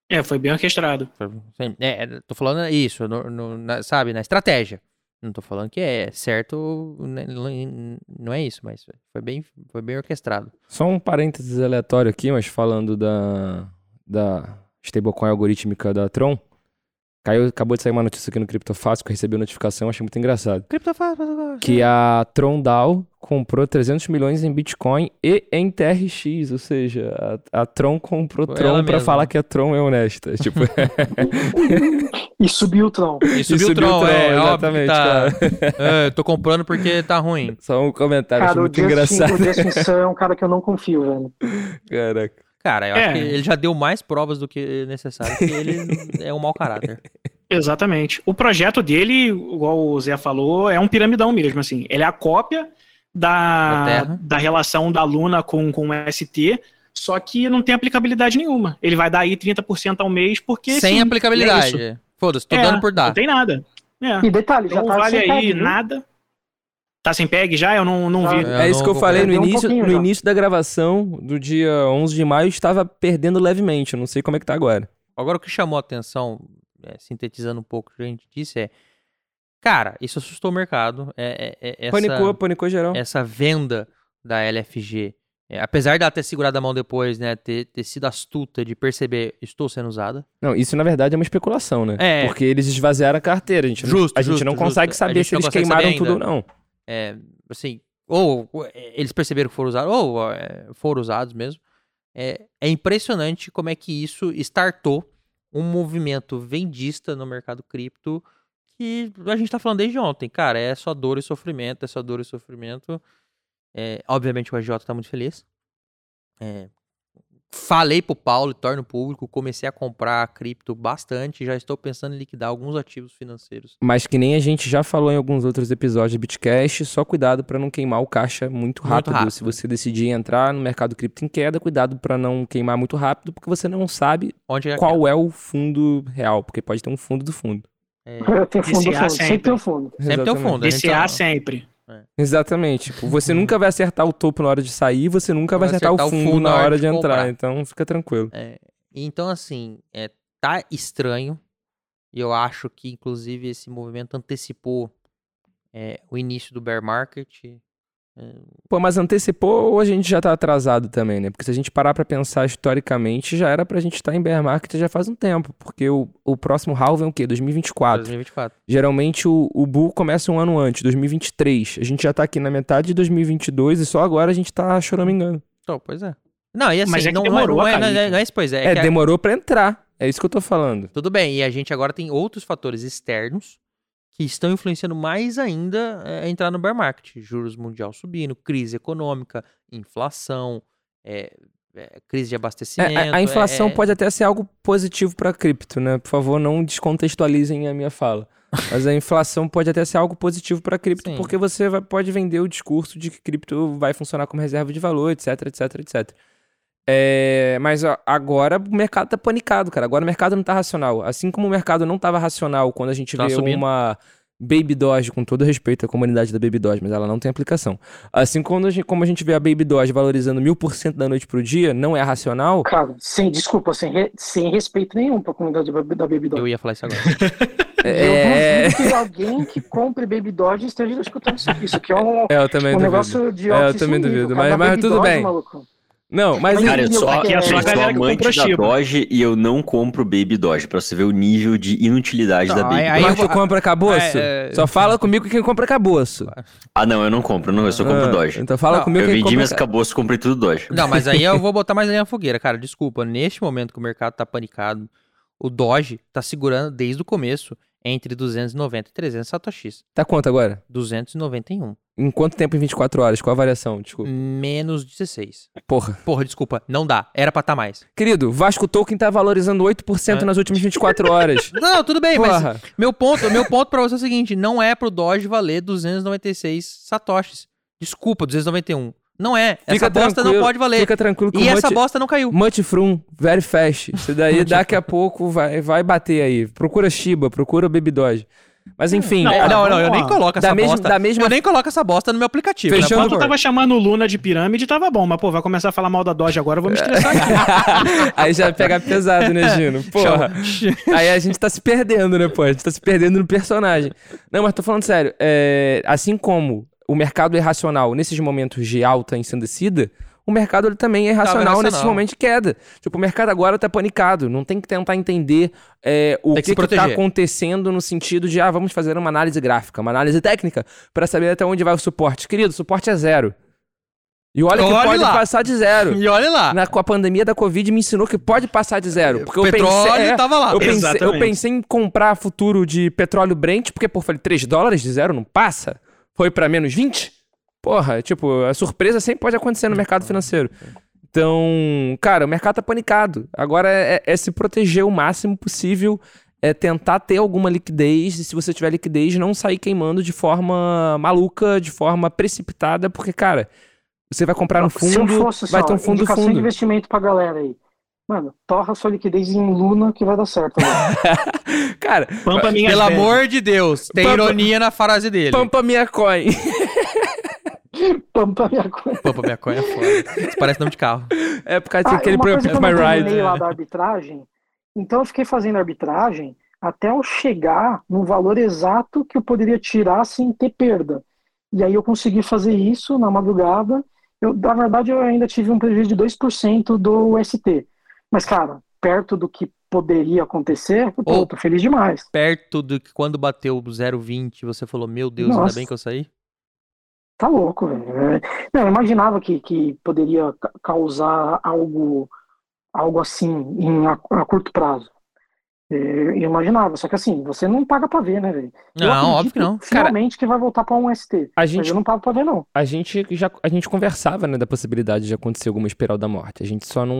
É, foi bem orquestrado. Sim, É, tô falando isso, no- no- na- sabe, na estratégia. Não tô falando que é certo, né, não é isso, mas foi bem, foi bem orquestrado. Só um parênteses aleatório aqui, mas falando da, da stablecoin algorítmica da Tron. Caiu, acabou de sair uma notícia aqui no CryptoFácil que eu recebi a notificação, achei muito engraçado. Criptofácil, Que a Tron DAO comprou 300 milhões em Bitcoin e em TRX, ou seja, a, a Tron comprou Foi Tron mesma. falar que a Tron é honesta. Tipo, E subiu o Tron. E subiu o subiu o Tron, Tron, é, óbvio que exatamente, tá. É, tô comprando porque tá ruim. só um comentário, Cara, achei o muito Justin, engraçado. o Justin Sun é um cara que eu não confio, velho. Caraca. Cara, eu É. acho que ele já deu mais provas do que necessário, que ele é um mau caráter. Exatamente. O projeto dele, igual o Zé falou, é um piramidão mesmo, assim. Ele é a cópia Da da, relação da Luna com, com o ST, só que não tem aplicabilidade nenhuma. Ele vai dar aí 30% ao mês, porque. Sem sim, é aplicabilidade. isso. Foda-se, tô É, dando por dar. Não tem nada. É. E detalhe, já Não tá vale aí viu? nada. Tá sem PEG já? Eu não, não Tá. vi. Eu É isso não que eu falei no um início, pouquinho no início da gravação do dia 11 de maio, estava perdendo levemente, eu não sei como é que tá agora. Agora, o que chamou a atenção, é, sintetizando um pouco o que a gente disse, é. Cara, isso assustou o mercado. É, é- é- essa, Panicou, panicou geral. essa venda da LFG, é, apesar dela ter segurado a mão depois, né, ter, ter sido astuta de perceber, estou sendo usada. Não, isso na verdade é uma especulação, né? É. Porque eles esvaziaram a carteira, a gente, não- Justo, a gente justo, não justo. consegue A saber gente se não eles queimaram saber tudo ou não. É, assim, ou é, eles perceberam que foram usados, ou é, foram usados mesmo. É, é impressionante como é que isso startou um movimento vendista no mercado cripto que a gente tá falando desde ontem. Cara, é só dor e sofrimento, é só dor e sofrimento. É, obviamente o AJ tá muito feliz. É, falei pro Paulo e torno público, comecei a comprar cripto bastante, já estou pensando em liquidar alguns ativos financeiros. Mas que nem a gente já falou em alguns outros episódios do Bitcast, só cuidado pra não queimar o caixa muito rápido. rápido. Se você decidir entrar no mercado cripto em queda, cuidado pra não queimar muito rápido, porque você não sabe Onde é qual é o fundo real, porque pode ter um fundo do fundo. é, Tem fundo, fundo. sempre. Sempre tem um fundo. Sempre tem o Exatamente. fundo. a gente DCA tá- sempre. Exatamente. Tipo, você nunca vai acertar o topo na hora de sair, você nunca vai Vai acertar, acertar o o fundo, fundo na hora de, entrar. comprar. Então fica tranquilo. É, então, assim, é, tá estranho. E eu acho que, inclusive, esse movimento antecipou é, o início do bear market. É, Pô, mas antecipou ou a gente já tá atrasado também, né? Porque se a gente parar pra pensar historicamente, já era pra gente estar em bear market já faz um tempo. Porque o, o próximo halving é o quê? 2024. 2024. Geralmente o, o bull começa um ano antes, 2023. A gente já tá aqui na metade de 2022 e só agora a gente tá choramingando. Então, pois é. Não, e assim, Mas é não, não demorou não é, a não, é, não é isso, pois é. É, que a- demorou pra entrar. É isso que eu tô falando. Tudo bem, e a gente agora tem outros fatores externos que estão influenciando mais ainda é, a entrar no bear market. Juros mundial subindo, crise econômica, inflação, é, é, crise de É, abastecimento. a, a inflação é- pode até ser algo positivo pra cripto, né? Por favor, não descontextualizem a minha fala. Mas a inflação pode até ser algo positivo pra cripto, Sim. porque você vai- pode vender o discurso de que cripto vai funcionar como reserva de valor, etc, etc, etc. É, mas ó, agora o mercado tá panicado, cara. Agora o mercado não tá racional. Assim como o mercado não tava racional quando a gente Tá vê subindo. uma Baby Doge, com todo respeito à comunidade da Baby Doge, mas ela não tem aplicação. Assim como a gente, como a gente vê a Baby Doge valorizando mil por cento da noite pro dia, não é racional. Cara, sem, desculpa, sem, re- sem respeito nenhum pra comunidade da Baby Doge. Eu ia falar isso agora. É, Eu duvido que alguém que compre Baby Doge esteja escutando isso aqui. Isso aqui é um, é, eu também um duvido. negócio de É, eu também duvido, mas- mas tudo Doge, bem. maluco. Não, mas Cara, eu Aqui sou, é só a eu sou amante da. Doge e eu não compro Baby Doge, pra você ver o nível de inutilidade Não, da Baby aí- aí Doge. tu compra caboço? É, é- Só fala comigo quem compra caboço. Ah, não, eu não compro, não, eu só compro Ah, Doge. Então fala Não, comigo Eu quem vendi compra minhas ca- caboços, comprei tudo Doge. Não, mas aí eu vou botar mais na fogueira, cara. Desculpa, neste momento que o mercado tá panicado, o Doge tá segurando desde o começo entre 290 e 300 satoshis. Tá quanto agora? 291. Em quanto tempo em 24 horas? Qual a variação? Desculpa. Menos 16. Porra. Porra, desculpa, não dá. Era pra tá mais. Querido, Vasco Token tá valorizando 8% É. nas últimas 24 horas. Não, tudo bem, mas Porra. meu ponto, meu ponto pra você é o seguinte, não é pro Doge valer 296 satoshis. Desculpa, 291. Não é. Essa Fica bosta tranquilo, não pode valer. Fica tranquilo que E o essa bosta não caiu. Much Frum, very fast. Isso daí daqui a pouco vai, vai bater aí. Procura Shiba, procura Baby Doge. Mas enfim, Não, É, não, não, eu nem coloco Da essa mesma- bosta. da mesma- Eu nem coloco essa bosta no meu aplicativo. Fechando- né, Enquanto favor. tava chamando o Luna de pirâmide, tava bom. Mas, pô, vai começar a falar mal da Doge agora, eu vou me estressar aqui. aí já pega pesado, né, Gino? Porra. Aí a gente tá se perdendo, né, pô? A gente tá se perdendo no personagem. Não, mas tô falando sério. é, assim como o mercado é racional nesses momentos de alta ensandecida, o mercado ele também é irracional irracional. nesses momentos de queda. Tipo, o mercado agora tá panicado. Não tem que tentar entender é, o Tem que que, que tá acontecendo no sentido de, ah, vamos fazer uma análise gráfica, uma análise técnica, pra saber até onde vai o suporte. Querido, o suporte é zero. E olha que Olhe pode lá. passar de zero. E olha lá. Na, com a pandemia da Covid me ensinou que pode passar de zero. Porque o eu petróleo pensei, é, tava lá. eu, pensei, eu pensei em comprar futuro de petróleo Brent, porque, pô, falei, 3 dólares de zero não passa? Foi pra menos 20? Porra, tipo, a surpresa sempre pode acontecer no mercado financeiro. Então, cara, o mercado tá panicado. Agora é, é se proteger o máximo possível, é tentar ter alguma liquidez, e se você tiver liquidez, não sair queimando de forma maluca, de forma precipitada, porque, cara, você vai comprar eu fundo, fosse vai ter um fundo indicação de fundo. investimento pra galera aí. Mano, torra sua liquidez em Luna que vai dar certo. Cara, Pampa minha Pelo amor de Deus, tem Pampa- ironia na frase dele. pampa minha coin. Pampa minha coisa. Pampa minha coisa é foda. Isso parece nome de carro. É por causa Ah, daquele uma coisa programa que eu My Ride. terminei lá da arbitragem, então eu fiquei fazendo arbitragem até eu chegar no valor exato que eu poderia tirar sem ter perda. E aí eu consegui fazer isso na madrugada. Eu, na verdade, eu ainda tive um prejuízo de 2% do UST. Mas, cara, perto do que poderia acontecer, pô, Ou- tô feliz demais. Perto do que quando bateu o 0,20, você falou, meu Deus, ainda Nossa. bem que eu saí. Tá louco, velho. É, Não, eu imaginava que, que poderia ca- causar algo, algo assim em, a, a curto prazo. É, Eu imaginava, só que assim, você não paga pra ver, né, velho? Não, óbvio que não. Finalmente que vai voltar pra um ST. A gente, eu não pago pra ver, não. a gente já a gente conversava, né, da possibilidade de acontecer alguma espiral da morte. A gente só não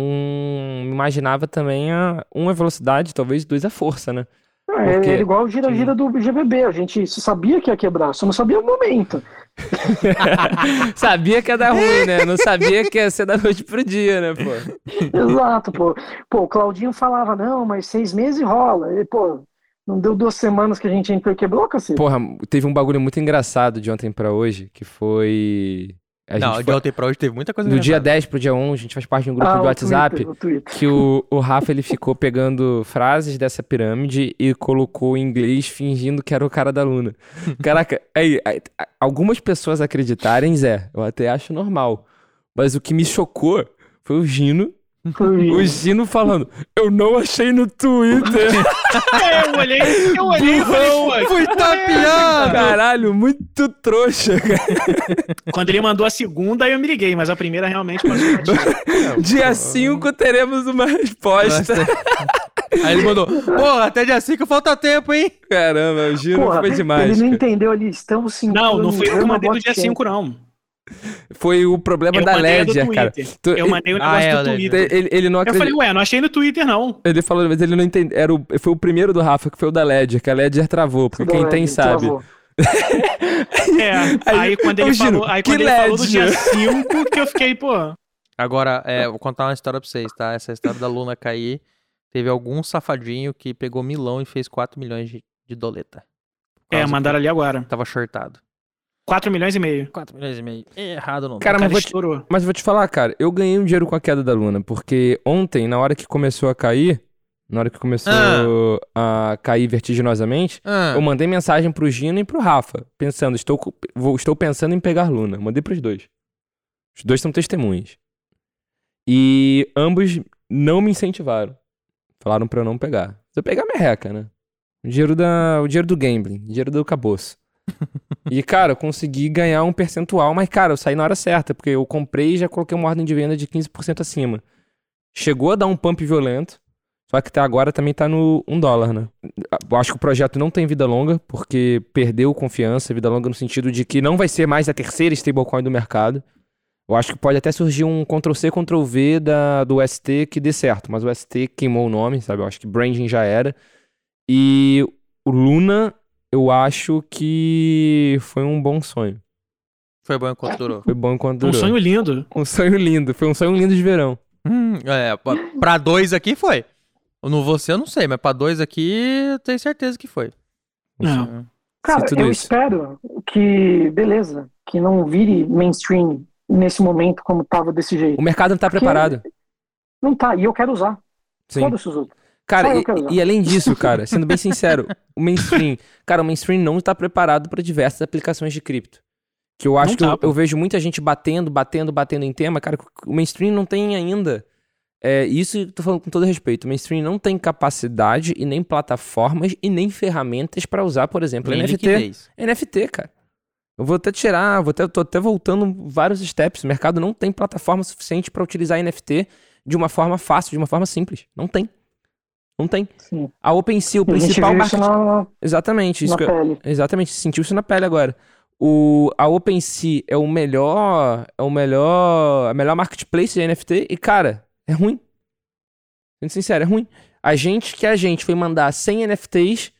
imaginava também a uma velocidade, talvez dois a força, né? É, Porque- era igual o gira-gira do GBB. A gente sabia que ia quebrar, só não sabia o momento. sabia que ia dar ruim, né? Não sabia que ia ser da noite pro dia, né, pô? Exato, pô. Pô, o Claudinho falava, não, mas seis meses rola. E, pô, não deu duas semanas que a gente entrou e quebrou, cacete. Porra, teve um bagulho muito engraçado de ontem pra hoje, que foi a não, de foi- ontem pra hoje teve muita coisa do dia engraçada. 10 pro dia 11, a gente faz parte de um grupo Ah, de o WhatsApp. Twitter, o Twitter. que o, o Rafa ele ficou pegando frases dessa pirâmide e colocou em inglês fingindo que era o cara da Luna. Caraca, aí, aí, algumas pessoas acreditarem, Zé, eu até acho normal. Mas o que me chocou foi o Gino, o Gino falando, eu não achei no Twitter. É, eu olhei, eu olhei e falei, pô, Fui tapeado! Caralho, muito trouxa, cara. Quando ele mandou a segunda, aí eu me liguei, mas a primeira realmente passou. Dia 5 teremos uma resposta. Aí ele mandou, porra, até dia 5 falta tempo, hein? Caramba, o Gino Porra, foi demais. ele não cara. entendeu ali, estamos sim. Não, não fui eu que mandei do dia 5, não. Foi o problema Eu da Ledger, cara. Tu- Eu mandei o Ah, negócio é, do. Twitter. Ele, ele não Eu acredita. falei, ué, não achei no Twitter, não. Ele falou, mas ele não entendeu. Era o, foi o primeiro do Rafa, que foi o da Ledger, que a Ledger travou, porque quem tem sabe. É, aí, quando ô, ele Gino, falou, aí que quando ele falou do dia LED? 5, que eu fiquei, pô. Agora, é, vou contar uma história pra vocês, tá? Essa história da Luna cair. Teve algum safadinho que pegou milão e fez 4 milhões de, de doleta. É, mandaram ali agora. Tava shortado. 4 milhões e meio. 4 milhões e meio. Errado não. Cara, O mas vou te, mas vou te falar, cara, eu ganhei um dinheiro com a queda da Luna, porque ontem, na hora que começou a cair, na hora que começou a cair vertiginosamente, Ah, eu mandei mensagem pro Gino e pro Rafa, pensando, estou, vou- estou pensando em pegar Luna. Mandei pros dois. Os dois são testemunhas. E ambos não me incentivaram. Falaram pra eu não pegar. Se eu pegar, merreca, né? O dinheiro, da, o dinheiro do gambling, o dinheiro do caboço. E, cara, eu consegui ganhar um percentual, mas, cara, eu saí na hora certa, porque eu comprei e já coloquei uma ordem de venda de 15% acima. Chegou a dar um pump violento, só que até agora também tá no 1 dólar, né? Eu acho que o projeto não tem vida longa, porque perdeu confiança, vida longa no sentido de que não vai ser mais a terceira stablecoin do mercado. Eu acho que pode até surgir um Ctrl-C, Ctrl-V da, do ST que dê certo, mas o ST queimou o nome, sabe? Eu acho que branding já era. E o Luna, eu acho que foi um bom sonho. Foi bom enquanto durou. Foi bom enquanto Um durou. sonho lindo. Um sonho lindo. Foi um sonho lindo de verão. Hum, é, pra- pra dois aqui foi. No você eu não sei, mas pra dois aqui eu tenho certeza que foi. Um Não. sonho. Cara, eu isso. espero que, beleza, que não vire mainstream nesse momento como tava desse jeito. O mercado não tá Porque- preparado. Não tá, e eu quero usar. Sim. Foda-se os outros. Cara, e, e além disso, cara, sendo bem sincero, o mainstream, cara, o mainstream não está preparado para diversas aplicações de cripto. Que eu acho Não que tá, eu, eu vejo muita gente batendo, batendo, batendo em tema, cara, o mainstream não tem ainda. É, isso eu tô falando com todo respeito. O mainstream não tem capacidade e nem plataformas e nem ferramentas para usar, por exemplo, Nem NFT. liquidez. NFT, cara. Eu vou até tirar, vou até, tô até voltando vários steps. O mercado não tem plataforma suficiente para utilizar NFT de uma forma fácil, de uma forma simples. Não tem. Não tem. Sim. A OpenSea, o principal viu isso market... na, Exatamente, isso na que eu- pele. Exatamente, sentiu isso na pele agora. O, a OpenSea é o melhor, é o melhor, a melhor marketplace de NFT e cara, é ruim. Sendo sincero, é ruim. A gente que a gente foi mandar 100 NFTs,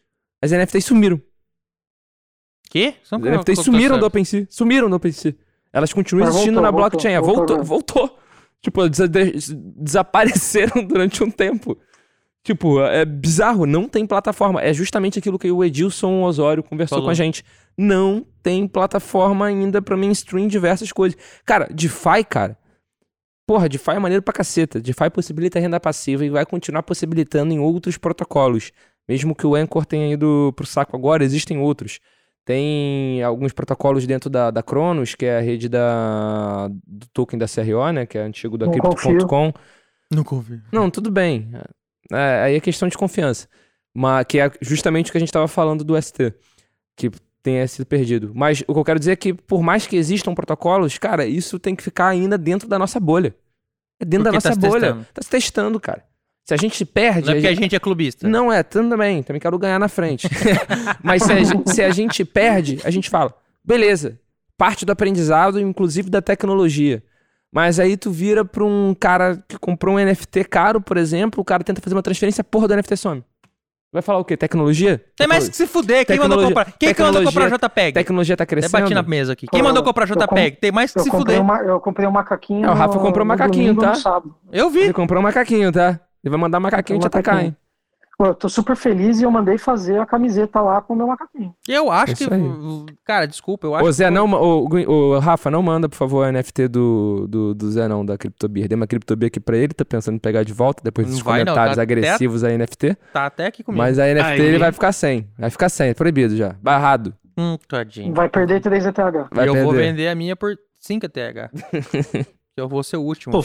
as NFTs sumiram. Quê? Só As que eu- NFTs sumiram eu- do OpenSea. Sumiram do OpenSea. Elas continuam Mas existindo voltou, na voltou, blockchain. voltou Voltou, voltou. Tipo, des- des- desapareceram durante um tempo. Tipo, é bizarro, não tem plataforma. É justamente aquilo que o Edilson Osório conversou Falou. com a gente. Não tem plataforma ainda pra mainstream diversas coisas. Cara, DeFi, cara. Porra, DeFi é maneiro pra caceta. DeFi possibilita renda passiva e vai continuar possibilitando em outros protocolos. Mesmo que o Anchor tenha ido pro saco agora, existem outros. Tem alguns protocolos dentro da, da Cronos, que é a rede da, do token da CRO, né? Que é antigo da Crypto.com. Não confio. Não, tudo bem. É, aí é questão de confiança. Mas que é justamente o que a gente estava falando do ST. Que tenha sido perdido. Mas o que eu quero dizer é que, por mais que existam protocolos, cara, isso tem que ficar ainda dentro da nossa bolha. É dentro da Porque tá nossa se bolha. testando. Tá se testando, cara. Se a gente se perde. Não é a porque a gente- gente é clubista. não é, também. Também quero ganhar na frente. Mas se a, gente, se a gente perde, a gente fala, beleza, parte do aprendizado, inclusive da tecnologia. Mas aí tu vira pra um cara que comprou um NFT caro, por exemplo, o cara tenta fazer uma transferência, a porra do NFT some. Vai falar o quê? Tecnologia? Tem mais que se fuder. Quem mandou Tecnologia- comprar? Quem que mandou comprar tecnologia- JPEG? Tecnologia tá Até crescendo. bati na mesa aqui. Quem Pô, mandou comprar eu JPEG? Tem mais que Eu se fuder. uma, eu comprei um macaquinho. É, o Rafa comprou um macaquinho, tá? Eu vi. Ele comprou um macaquinho, tá? Ele vai mandar macaquinho te Um atacar, macaquinho. hein? Pô, eu tô super feliz e eu mandei fazer a camiseta lá com o meu macaquinho. Eu acho que. Isso aí. Cara, desculpa, eu acho Ô, Zé, que. não, ô, ô, Rafa, não manda, por favor, o NFT do, do, do Zé, não, da CryptoBeer. Dei uma CryptoBeer aqui pra ele, tá pensando em pegar de volta depois vai, não, comentários tá até- agressivos a NFT. Tá até aqui comigo. Mas a NFT Aí. ele vai ficar sem. Vai ficar sem, é proibido já. Barrado. Hum, tadinho. Vai perder 3 ETH. Vai e eu vou perder. vender a minha por 5 TH. que eu vou ser o último. Pô,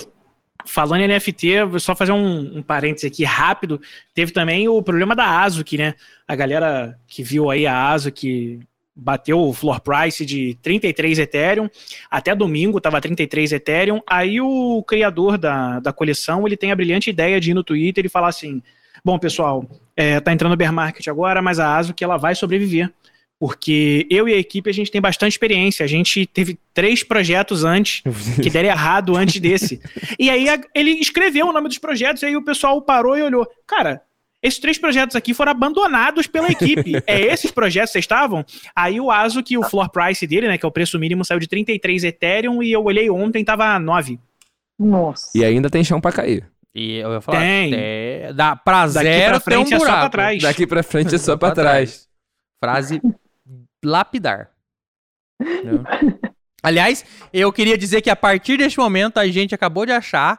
Falando em NFT, vou só fazer um, um parêntese aqui rápido. Teve também o problema da Azuki, né? A galera que viu aí a Azuki bateu o floor price de 33 Ethereum. Até domingo tava 33 Ethereum. Aí o criador da, da coleção, ele tem a brilhante ideia de ir no Twitter e falar assim, bom, pessoal, é, tá entrando o bear market agora, mas a Azuki ela vai sobreviver. Porque eu e a equipe, a gente tem bastante experiência. A gente teve três projetos antes que deram errado antes desse. E aí a- ele escreveu o nome dos projetos, e aí o pessoal parou e olhou. Cara, esses três projetos aqui foram abandonados pela equipe. É esses projetos que vocês estavam? Aí o Aso, que o floor price dele, né, que é o preço mínimo, saiu de 33 Ethereum, e eu olhei ontem, tava 9. Nossa. E ainda tem chão pra cair. E eu ia falar, Tem. é, dá pra Daqui zero pra frente tem um é só buraco. pra trás. Daqui pra frente é só pra trás. Frase lapidar. Entendeu? Aliás, eu queria dizer que a partir deste momento a gente acabou de achar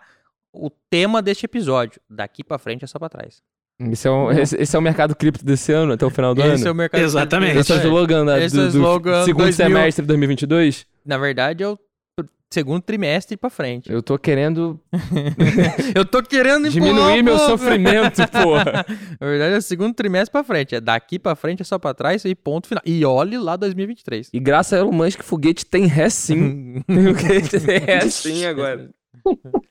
o tema deste episódio. Daqui pra frente é só pra trás. Esse é, o, esse, esse é o mercado cripto desse ano, até o final do Esse é ano. o mercado. Exatamente. Esse é o slogan da- Esse é do, do slogan segundo 2000. semestre de 2022. Na verdade, é o segundo trimestre pra frente. Eu tô querendo Eu tô querendo diminuir meu pouco. sofrimento, porra. Na verdade, é o segundo trimestre pra frente. É daqui pra frente, é só pra trás e ponto final. E olhe lá 2023. E graças a Elon Musk, foguete tem ré sim. foguete tem ré sim agora.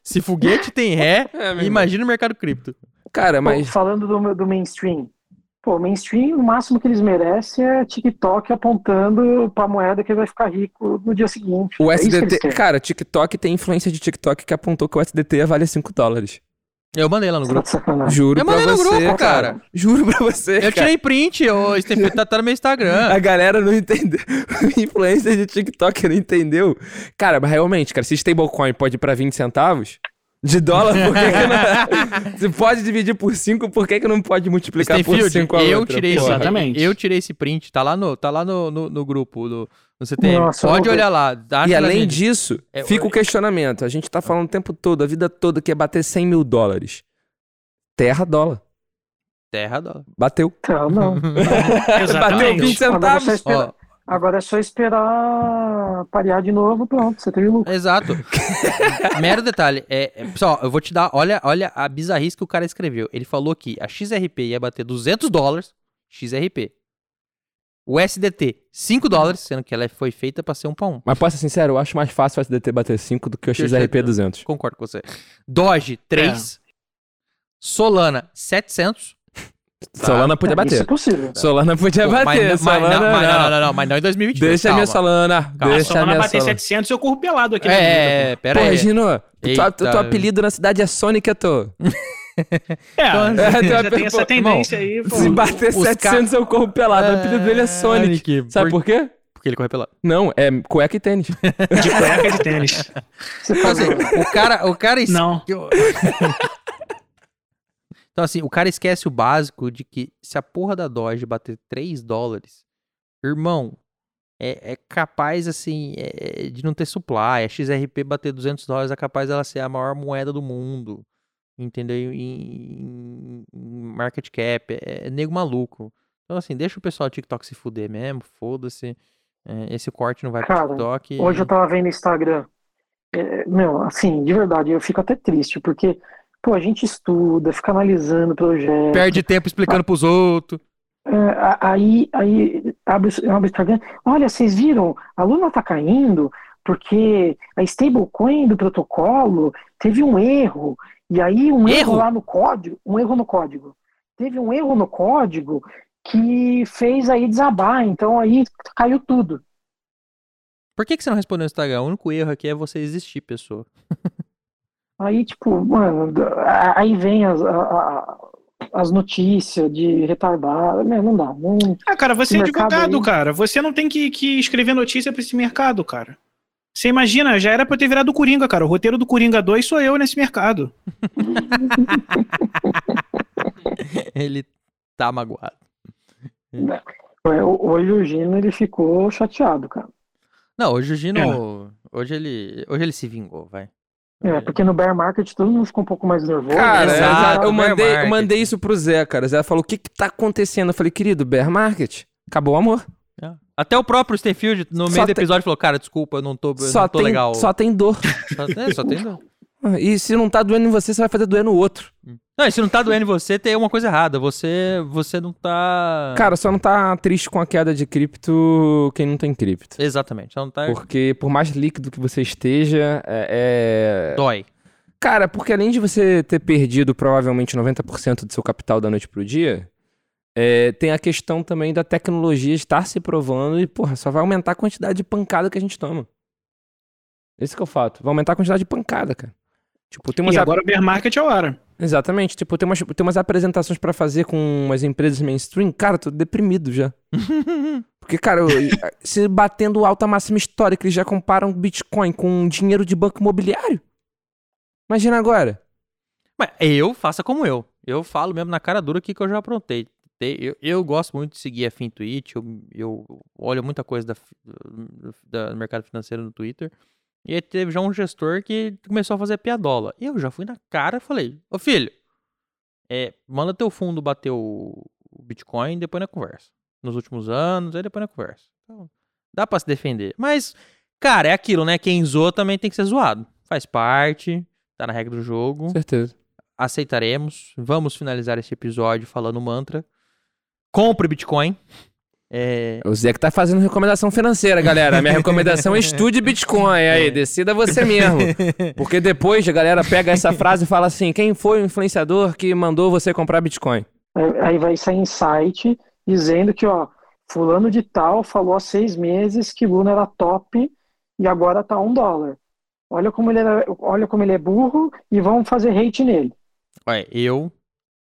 Se foguete tem ré, É, imagina o mercado cripto. Cara, Pô, mas falando do, do mainstream. Pô, o mainstream, o máximo que eles merecem é TikTok apontando pra moeda que ele vai ficar rico no dia seguinte. o É que SDT. Cara, TikTok tem influência de TikTok que apontou que o SDT vale 5 dólares. Eu mandei lá no tá grupo. sacanagem. Juro Eu pra mandei no grupo, cara. cara. Juro pra você. Eu cara. tirei print, ô Stephen, tá, tá no meu Instagram. A galera não entendeu. Influência de TikTok não entendeu. Cara, mas realmente, cara, se stablecoin pode ir pra 20 centavos de dólar, por que, que não. Se pode dividir por 5, por que, que não pode multiplicar por Stenfield, 5 a eu outra, tirei esse? Exatamente. eu tirei esse print, tá lá no, tá lá no, no, no grupo do no CTM. Nossa, eu Pode olhar lá. E além gente. disso, É, fica o hoje- questionamento. A gente tá falando o tempo todo, a vida toda, que é bater 100 mil dólares. Terra, dólar. Terra dólar. Bateu. Então, não. Bateu Exatamente. 20 Agora é, só centavos. Ó, agora é só esperar parear de novo, pronto, você teve lucro. Exato. Mero detalhe. É, é, pessoal, eu vou te dar. Olha, olha a bizarrice que o cara escreveu. Ele falou que a XRP ia bater 200 dólares. XRP. O SDT, 5 dólares, sendo que ela foi feita pra ser um pra um. Mas posso ser sincero, eu acho mais fácil o SDT bater 5 do que o XRP 200. Concordo com você. Doge, 3. Solana, 700. Solana podia É, Isso é bater. possível. Solana podia Pô, mas, bater. mas, Solana não, mas não. não, não, não, mas não em 2022. Deixa a calma. minha Solana. Calma. A Deixa a Solana minha bater Solana. 700 eu corro pelado aqui É, pera aí. Gino, tu, tu, teu apelido na cidade é Sonic, eu tô. pô. É, Então, já tem essa tendência aí, pô. Se bater os 700 eu corro pelado. O apelido dele é Sonic. Sabe por quê? Porque ele corre pelado. Não, é cueca e tênis. De cueca de tênis. Você tá doido. o cara, o cara es- Não. Então, assim, o cara esquece o básico de que se a porra da Doge bater 3 dólares, irmão, é, é capaz, assim, é- de não ter supply. A XRP bater 200 dólares é capaz dela ser a maior moeda do mundo. Entendeu? Em, em market cap. É, é nego maluco. Então, assim, deixa o pessoal do TikTok se fuder mesmo. Foda-se. É, esse corte não vai pro Cara, TikTok. Hoje eu tava vendo Instagram. É, meu, assim, de verdade, eu fico até triste, porque, pô, a gente estuda, fica analisando o projeto. Perde tempo explicando pros outros. É, aí, aí abre, o- abre o Instagram. Olha, vocês viram? A Luna tá caindo porque a stablecoin do protocolo teve um erro. E aí um erro, Erro? lá no código, um erro no código. Teve um erro no código que fez aí desabar. Então aí caiu tudo. Por que, que você não respondeu no Instagram? O único erro aqui é você existir, pessoa. Aí, tipo, mano, aí vem as, a- a- as notícias de retardado. Meu, não dá. Não, Ah, cara, você é Esse mercado advogado, aí- cara. Você não tem que, que escrever notícia pra esse mercado, cara. Você imagina, já era pra eu ter virado o Coringa, cara. O roteiro do Coringa 2 sou eu nesse mercado. Ele tá magoado. É, o- Hoje o Gino ele ficou chateado, cara. Não, hoje o Gino. É. Hoje ele. Hoje ele se vingou, vai. É, porque no bear market todo mundo ficou um pouco mais nervoso. Cara, Exato, exato, eu, mandei, eu mandei isso pro Zé, cara. O Zé falou: o que que tá acontecendo? Eu falei, querido, bear market? Acabou o amor. É. Até o próprio Stenfield, no Só meio do tem- episódio, falou: Cara, desculpa, eu não tô, eu Só não tô tem, legal. só tem dor. Só, é, só tem dor. E se não tá doendo em você, você vai fazer doer no outro. Não, e se não tá doendo em você, tem uma coisa errada. Você, você não tá. Cara, só não tá triste com a queda de cripto quem não tem cripto. Exatamente. Só não tá. Porque por mais líquido que você esteja, é... é- Dói. Cara, porque além de você ter perdido provavelmente 90% do seu capital da noite pro dia, é, tem a questão também da tecnologia estar se provando e, porra, só vai aumentar a quantidade de pancada que a gente toma. Esse que é o fato. Vai aumentar a quantidade de pancada, cara. Tipo, tem umas... E agora o bear market é a hora. Exatamente. Tipo, tem umas, tem umas apresentações pra fazer com umas empresas mainstream. Cara, eu tô deprimido já. Porque, cara, eu- se batendo alta máxima histórica, eles já comparam Bitcoin com dinheiro de banco imobiliário. Imagina agora. Mas eu, faça como eu. Eu falo mesmo na cara dura o que, eu já aprontei. Te- Eu, eu gosto muito de seguir a FinTwitch, eu, eu olho muita coisa da, da- do mercado financeiro no Twitter. E aí teve já um gestor que começou a fazer piadola. E eu já fui na cara e falei, ô filho, é, manda teu fundo bater o, o Bitcoin, depois na conversa. Nos últimos anos, aí depois na conversa. Então, dá pra se defender. Mas, cara, é aquilo, né? Quem zoa também tem que ser zoado. Faz parte, tá na regra do jogo certeza. aceitaremos. Vamos finalizar esse episódio falando mantra. Compre Bitcoin. É, O Zé que tá fazendo recomendação financeira, galera. A minha recomendação é estude Bitcoin. Aí, decida você mesmo. Porque depois a galera pega essa frase e fala assim: quem foi o influenciador que mandou você comprar Bitcoin? Aí vai sair em site dizendo que, ó, fulano de tal falou há seis meses que Luna era top e agora tá um dólar. Olha como ele, era, olha como ele é burro e vão fazer hate nele. olha, eu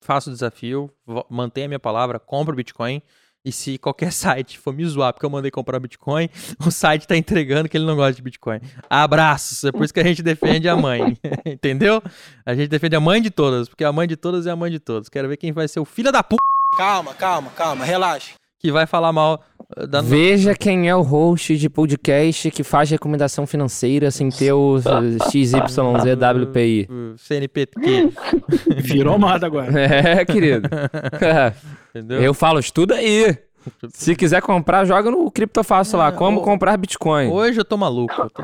faço o desafio, mantenho a minha palavra, compro Bitcoin. E se qualquer site for me zoar porque eu mandei comprar Bitcoin, o site tá entregando que ele não gosta de Bitcoin. Abraços. É por isso que a gente defende a mãe. Entendeu? A gente defende a mãe de todas, porque a mãe de todas é a mãe de todos. Quero ver quem vai ser o filho da p Calma, calma, calma, relaxa. que vai falar mal da Veja quem é o host de podcast que faz recomendação financeira sem ter o XYZWPI. CNPq. Virou moda agora. É, querido. Entendeu? Eu falo, estuda aí. Se quiser comprar, joga no Criptofácil lá. Como ô, comprar Bitcoin. Hoje eu tô maluco. Eu, tô.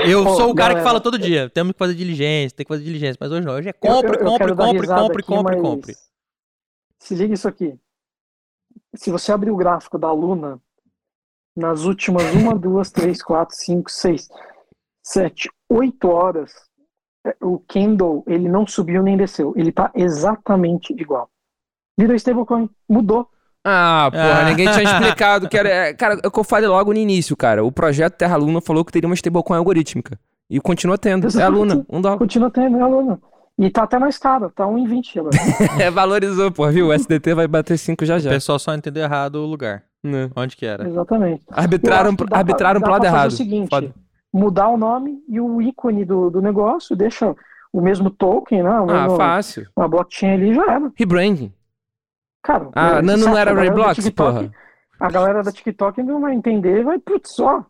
Eu sou o cara que galera. fala todo dia. Temos que fazer diligência, tem que fazer diligência. Mas hoje não. Hoje é compre, Eu- eu- eu compre, compre, compre, aqui, compre, compre. Se liga isso aqui. Se você abrir o gráfico da Luna, nas últimas uma, duas, três, quatro, cinco, seis, sete, oito horas, é, o candle ele não subiu nem desceu. Ele tá exatamente igual. Virou stablecoin, mudou. Ah, porra, Ah. ninguém tinha explicado que era. é, Cara, é o que eu falei logo no início, cara. O projeto Terra Luna falou que teria uma stablecoin algorítmica. E continua tendo. É a Exato. Luna, um dólar. Continua tendo a Luna. E tá até mais caro, tá 1,20 agora. É, valorizou, porra, viu? O SDT vai bater 5 já O já. pessoal só entendeu errado o lugar. Né? Onde que era? Exatamente. Arbitraram, dá arbitraram dá pro lado fazer errado. o seguinte, Foda. mudar o nome e o ícone do, do negócio, deixa o mesmo token, né? O Ah, mesmo- fácil. uma blockchain ali já era. Rebranding. Cara, Ah, é, não, não era TikTok- porra. A galera da TikTok não vai entender, vai, putz, ó,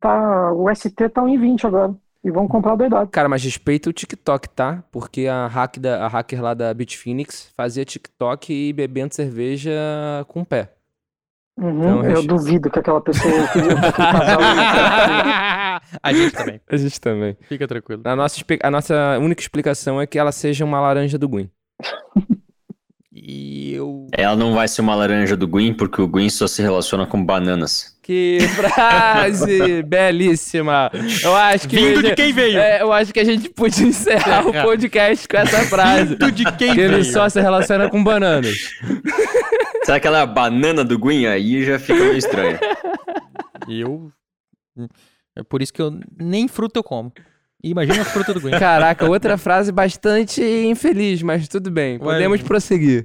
tá, o ST tá 1,20 agora. E vão comprar doidado. Cara, mas respeita o TikTok, tá? Porque a, hack da, a hacker lá da Bitfinex fazia TikTok e bebendo cerveja com o pé. Uhum, Então, eu duvido que aquela pessoa a gente também. A gente também. Fica tranquilo. A nossa, a nossa única explicação é que ela seja uma laranja do Gwyn. E eu. Ela não vai ser uma laranja do Gwyn, porque o Gwyn só se relaciona com bananas. Que frase belíssima! Eu acho que. Vindo de quem veio? É, eu acho que a gente podia encerrar o podcast com essa frase. Vindo de quem Que ele veio? só se relaciona com bananas. Será que ela é a banana do Gwyn? Aí já fica meio estranho. Eu. É por isso que eu nem fruta eu como. E Imagina a fruta do Gwen. Caraca, outra frase bastante infeliz, mas tudo bem. Podemos Ué. prosseguir.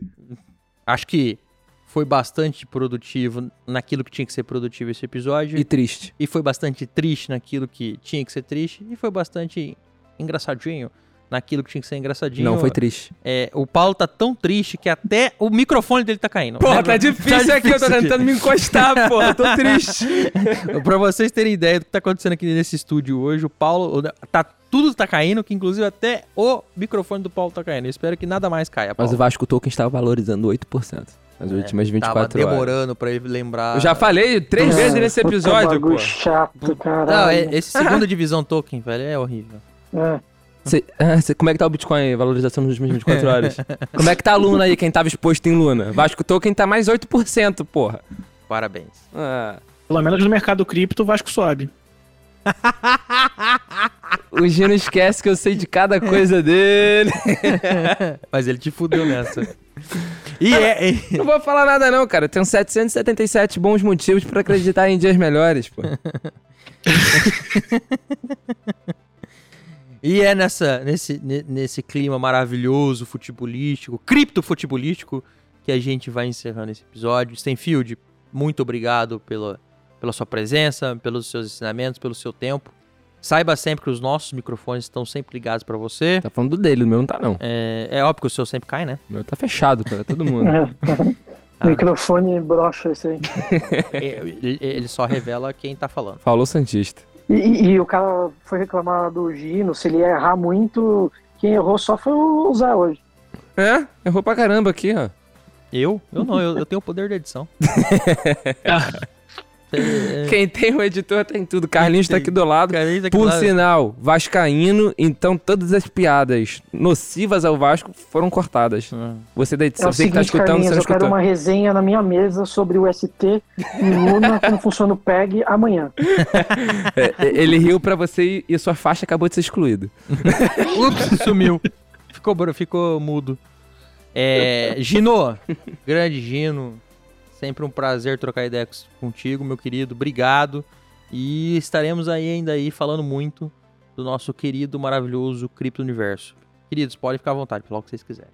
Acho que foi bastante produtivo naquilo que tinha que ser produtivo esse episódio. E E, triste. foi bastante triste naquilo que tinha que ser triste. E foi bastante engraçadinho naquilo que tinha que ser engraçadinho. Não foi triste. É, o Paulo tá tão triste que até o microfone dele tá caindo. Porra, Né? tá difícil aqui, eu tô difícil aqui. tentando me encostar, porra, eu tô triste. pra vocês terem ideia do que tá acontecendo aqui nesse estúdio hoje, o Paulo. Tá, tudo tá caindo, que inclusive até o microfone do Paulo tá caindo. Eu espero que nada mais caia. Paulo. Mas o Vasco Token estava valorizando 8% nas últimas 24 É, Tava horas. demorando pra ele lembrar. Eu já falei três É, vezes nesse episódio, pô. chato, caralho. Não, é- esse segunda divisão token, velho, é horrível. É. Cê- ah, cê- como é que tá o Bitcoin, valorização nas últimas 24 horas? como é que tá a Luna aí, quem tava exposto em Luna? Vasco Token tá mais 8%, porra. Parabéns. Ah, Pelo menos no mercado cripto, o Vasco sobe. o Gino esquece que eu sei de cada coisa dele. Mas ele te fudeu nessa. E é. e- Não vou falar nada não, cara. Eu tenho 777 bons motivos pra acreditar em dias melhores, pô. E é nessa, nesse, ne- nesse clima maravilhoso, futebolístico, criptofutebolístico, que a gente vai encerrando esse episódio. Stenfield, muito obrigado pela, pela sua presença, pelos seus ensinamentos, pelo seu tempo. Saiba sempre que os nossos microfones estão sempre ligados pra você. Tá falando do dele, o meu não tá não. É, é óbvio que o seu sempre cai, né? O meu tá fechado pra todo mundo. Ah. Microfone broxa esse aí. É, ele, ele só revela quem tá falando. Falou Santista. E, e- o cara foi reclamar do Gino, se ele ia errar muito, quem errou só foi o Zé hoje. É, errou pra caramba aqui, ó. Eu? Eu não, eu, eu tenho o poder da edição. É, Quem tem o editor tem tudo. Carlinhos tá aqui do lado. aqui Por lá- sinal, vascaíno, então todas as piadas nocivas ao Vasco foram cortadas. Ah. Você da É edição, o você que tá escutando, Carlinhos, você não eu quero escutou. uma resenha na minha mesa sobre o ST e Luna, como funciona o PEG, amanhã. É, é, ele riu pra você e- sua faixa acabou de ser excluída. Ups, sumiu. Ficou, ficou mudo. É, Gino, grande Gino. Sempre um prazer trocar ideia com- contigo, meu querido. Obrigado. E estaremos aí ainda aí falando muito do nosso querido, maravilhoso Cripto Universo. Queridos, podem ficar à vontade, falar o que vocês quiserem.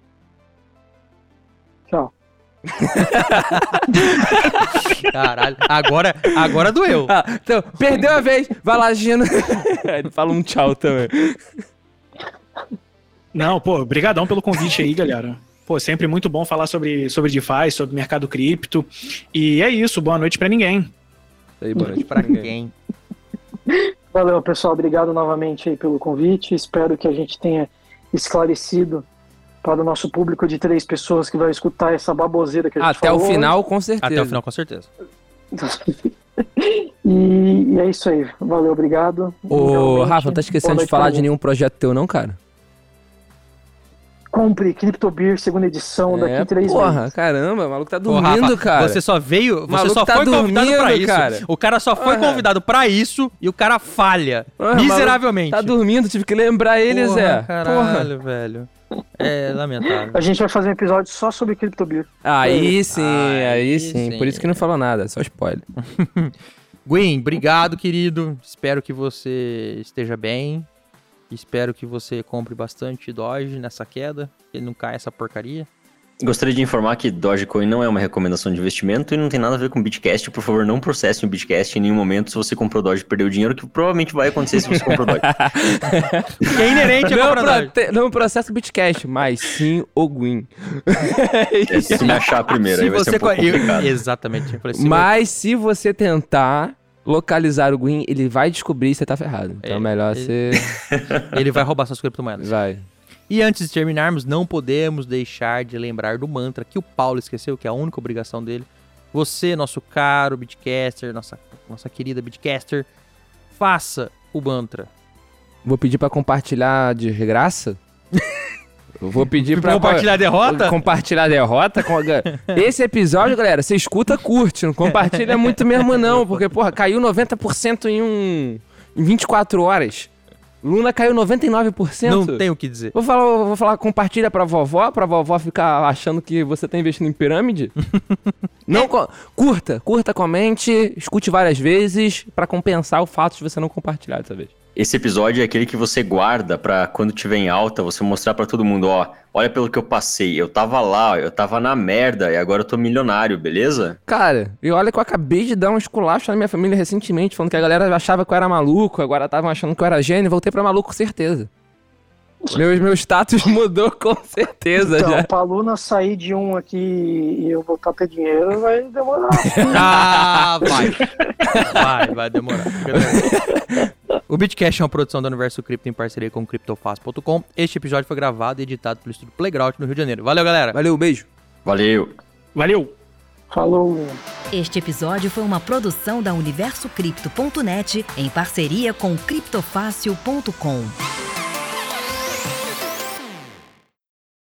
Tchau. Caralho, agora, agora doeu. Ah, então, perdeu a vez, vai lá, Gino. ele fala um tchau também. Não, pô, brigadão pelo convite aí, galera. Pô, sempre muito bom falar sobre, sobre DeFi, sobre mercado cripto. E é isso, boa noite pra ninguém. Aí, boa noite Pra quem? Valeu, pessoal. Obrigado novamente aí pelo convite. Espero que a gente tenha esclarecido para o nosso público de três pessoas que vai escutar essa baboseira que a gente Até o falou. final, com certeza. Até o final, com certeza. E, e é isso aí. Valeu, obrigado. Ô, Realmente, Rafa, não tá esquecendo de falar de nenhum projeto teu, não, cara? Compre CryptoBeer, segunda edição, É, daqui três porra, meses. caramba, o maluco tá dormindo, Rafa, cara. Você só veio, você Maluco só tá foi convidado pra dormindo, isso. cara. O cara só foi Porra. convidado pra isso e o cara falha Porra, miseravelmente. Tá dormindo, tive que lembrar ele, Porra, Zé. Porra. Caralho, velho. É lamentável. A gente vai fazer um episódio só sobre CryptoBeer. Aí sim, aí, Aí sim. sim. Por isso que não falou nada, só spoiler. Gwen, obrigado, querido. Espero que você esteja bem. Espero que você compre bastante Doge nessa queda, que não caia essa porcaria. Gostaria de informar que Dogecoin não é uma recomendação de investimento e não tem nada a ver com Bitcast. Por favor, não processe o Bitcast em nenhum momento se você comprou Doge e perdeu dinheiro, que provavelmente vai acontecer se você comprou Doge. Que é inerente Não, Doge. prote- não processo Bitcast, mas sim o Gwyn. É, se me achar primeiro, aí vai ser um pouco co- eu- complicado. Exatamente. Eu falei, se Mas se você tentar localizar o Gwyn, ele vai descobrir e você tá ferrado. Então é, É, melhor ele- você. vo- ele vai roubar suas criptomoedas. Vai. E antes de terminarmos, não podemos deixar de lembrar do mantra que o Paulo esqueceu, que é a única obrigação dele. Você, nosso caro Bitcaster, nossa, nossa querida Bitcaster, faça o mantra. Vou pedir pra compartilhar de graça? Eu vou pedir pra compartilhar a derrota? Compartilhar a derrota. com a- Esse episódio, galera, você escuta, curte. Não compartilha muito mesmo, não. Porque, porra, caiu 90% em um. em 24 horas. Luna caiu 99%. Não tem o que dizer. Vou falar, vou falar, compartilha pra vovó, pra vovó ficar achando que você tá investindo em pirâmide. não, curta, curta, comente, escute várias vezes pra compensar o fato de você não compartilhar dessa vez. Esse episódio é aquele que você guarda pra quando tiver em alta, você mostrar pra todo mundo, ó, olha pelo que eu passei, eu tava lá, eu tava na merda e agora eu tô milionário, beleza? Cara, e olha que eu acabei de dar um esculacho na minha família recentemente, falando que a galera achava que eu era maluco, agora estavam achando que eu era gênio, voltei pra maluco certeza. Meu, meu status mudou com certeza Então, já. pra Luna sair de um aqui e eu voltar a ter dinheiro, vai demorar. Ah, vai. Vai, vai demorar. O Bitcash é uma produção do Universo Cripto em parceria com CryptoFast.com. Este episódio foi gravado e editado pelo estúdio Playground no Rio de Janeiro. Valeu, galera. Valeu, beijo. Valeu! Valeu! Falou. Este episódio foi uma produção da UniversoCripto.net em parceria com criptofácil.com.